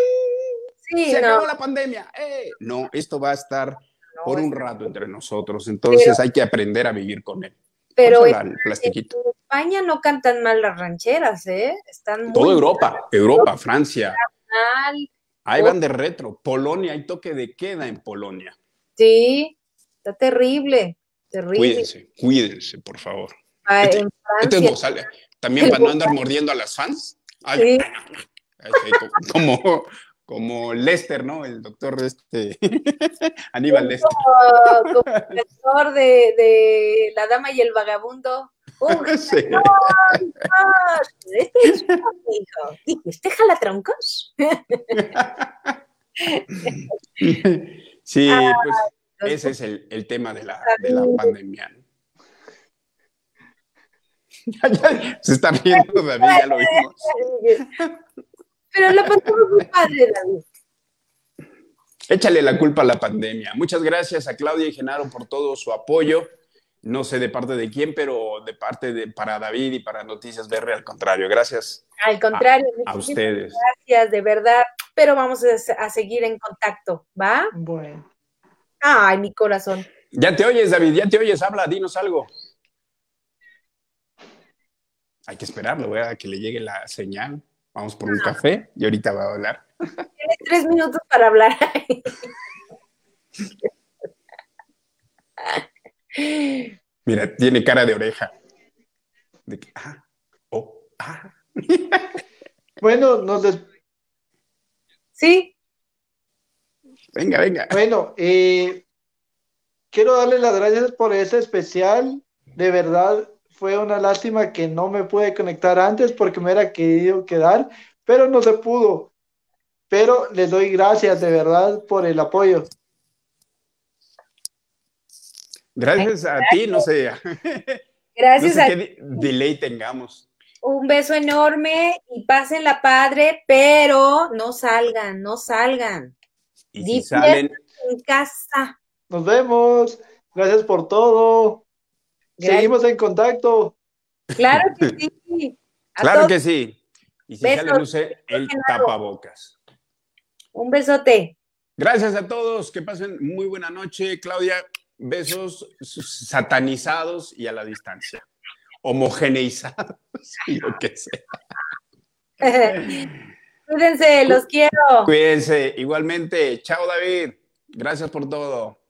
Sí, se no, acabó la pandemia. ¡eh! No, esto va a estar no, por un rato entre nosotros. Entonces hay que aprender a vivir con él. Pero en, el plastiquito. en España no cantan mal las rancheras, ¿eh? Están muy Toda Europa, Europa, Francia. mal. Ahí van de retro. Polonia, hay toque de queda en Polonia. Sí, está terrible, terrible. Cuídense, cuídense, por favor. Ah, Este- en Este es. También para no andar mordiendo a las fans. Ay, Sí. como, como Lester, ¿no? El doctor este *laughs* Aníbal Lester. oh, como el de, de La Dama y el Vagabundo. ¡Uh, *laughs* Sí. este es mi hijo! ¿Dijiste jalatroncos? *laughs* Sí, Ah, pues ese es el, el tema de la, de la pandemia. *laughs* Se está riendo David, ya lo vimos. Pero la pasamos muy padre, David. Échale la culpa a la pandemia. Muchas gracias a Claudia y Genaro por todo su apoyo. No sé de parte de quién, pero de parte de para David y para Noticias BR, al contrario. Gracias Al contrario, a ustedes. gracias, de verdad. Pero vamos a, a seguir en contacto, ¿va? Bueno. Ay, mi corazón. Ya te oyes, David, ya te oyes. Habla, dinos algo. Hay que esperarlo, ¿verdad? Que le llegue la señal. Vamos por un café y ahorita va a hablar. Tienes tres minutos para hablar. *laughs* Mira, tiene cara de oreja. De que, ah, oh, ah. *laughs* Bueno, nos des- Sí, Venga, venga. bueno eh, quiero darle las gracias por ese especial. De verdad, fue una lástima que no me pude conectar antes porque me hubiera querido quedar, pero no se pudo. Pero les doy gracias de verdad por el apoyo. Gracias a ti, no sé, no Gracias sé a qué de- delay tengamos. un beso enorme y pasen la padre, pero no salgan, no salgan. Y si salen, en casa. Nos vemos. Gracias por todo. Gracias. Seguimos en contacto. Claro que *laughs* sí. A claro todos, que sí. Y si Besos. salen, use el tapabocas. Un besote. Gracias a todos, que pasen muy buena noche. Claudia, besos satanizados y a la distancia. Homogeneizados *laughs* y lo que sea. *laughs* Cuídense, los quiero. Cuídense. Igualmente, chao David. Gracias por todo.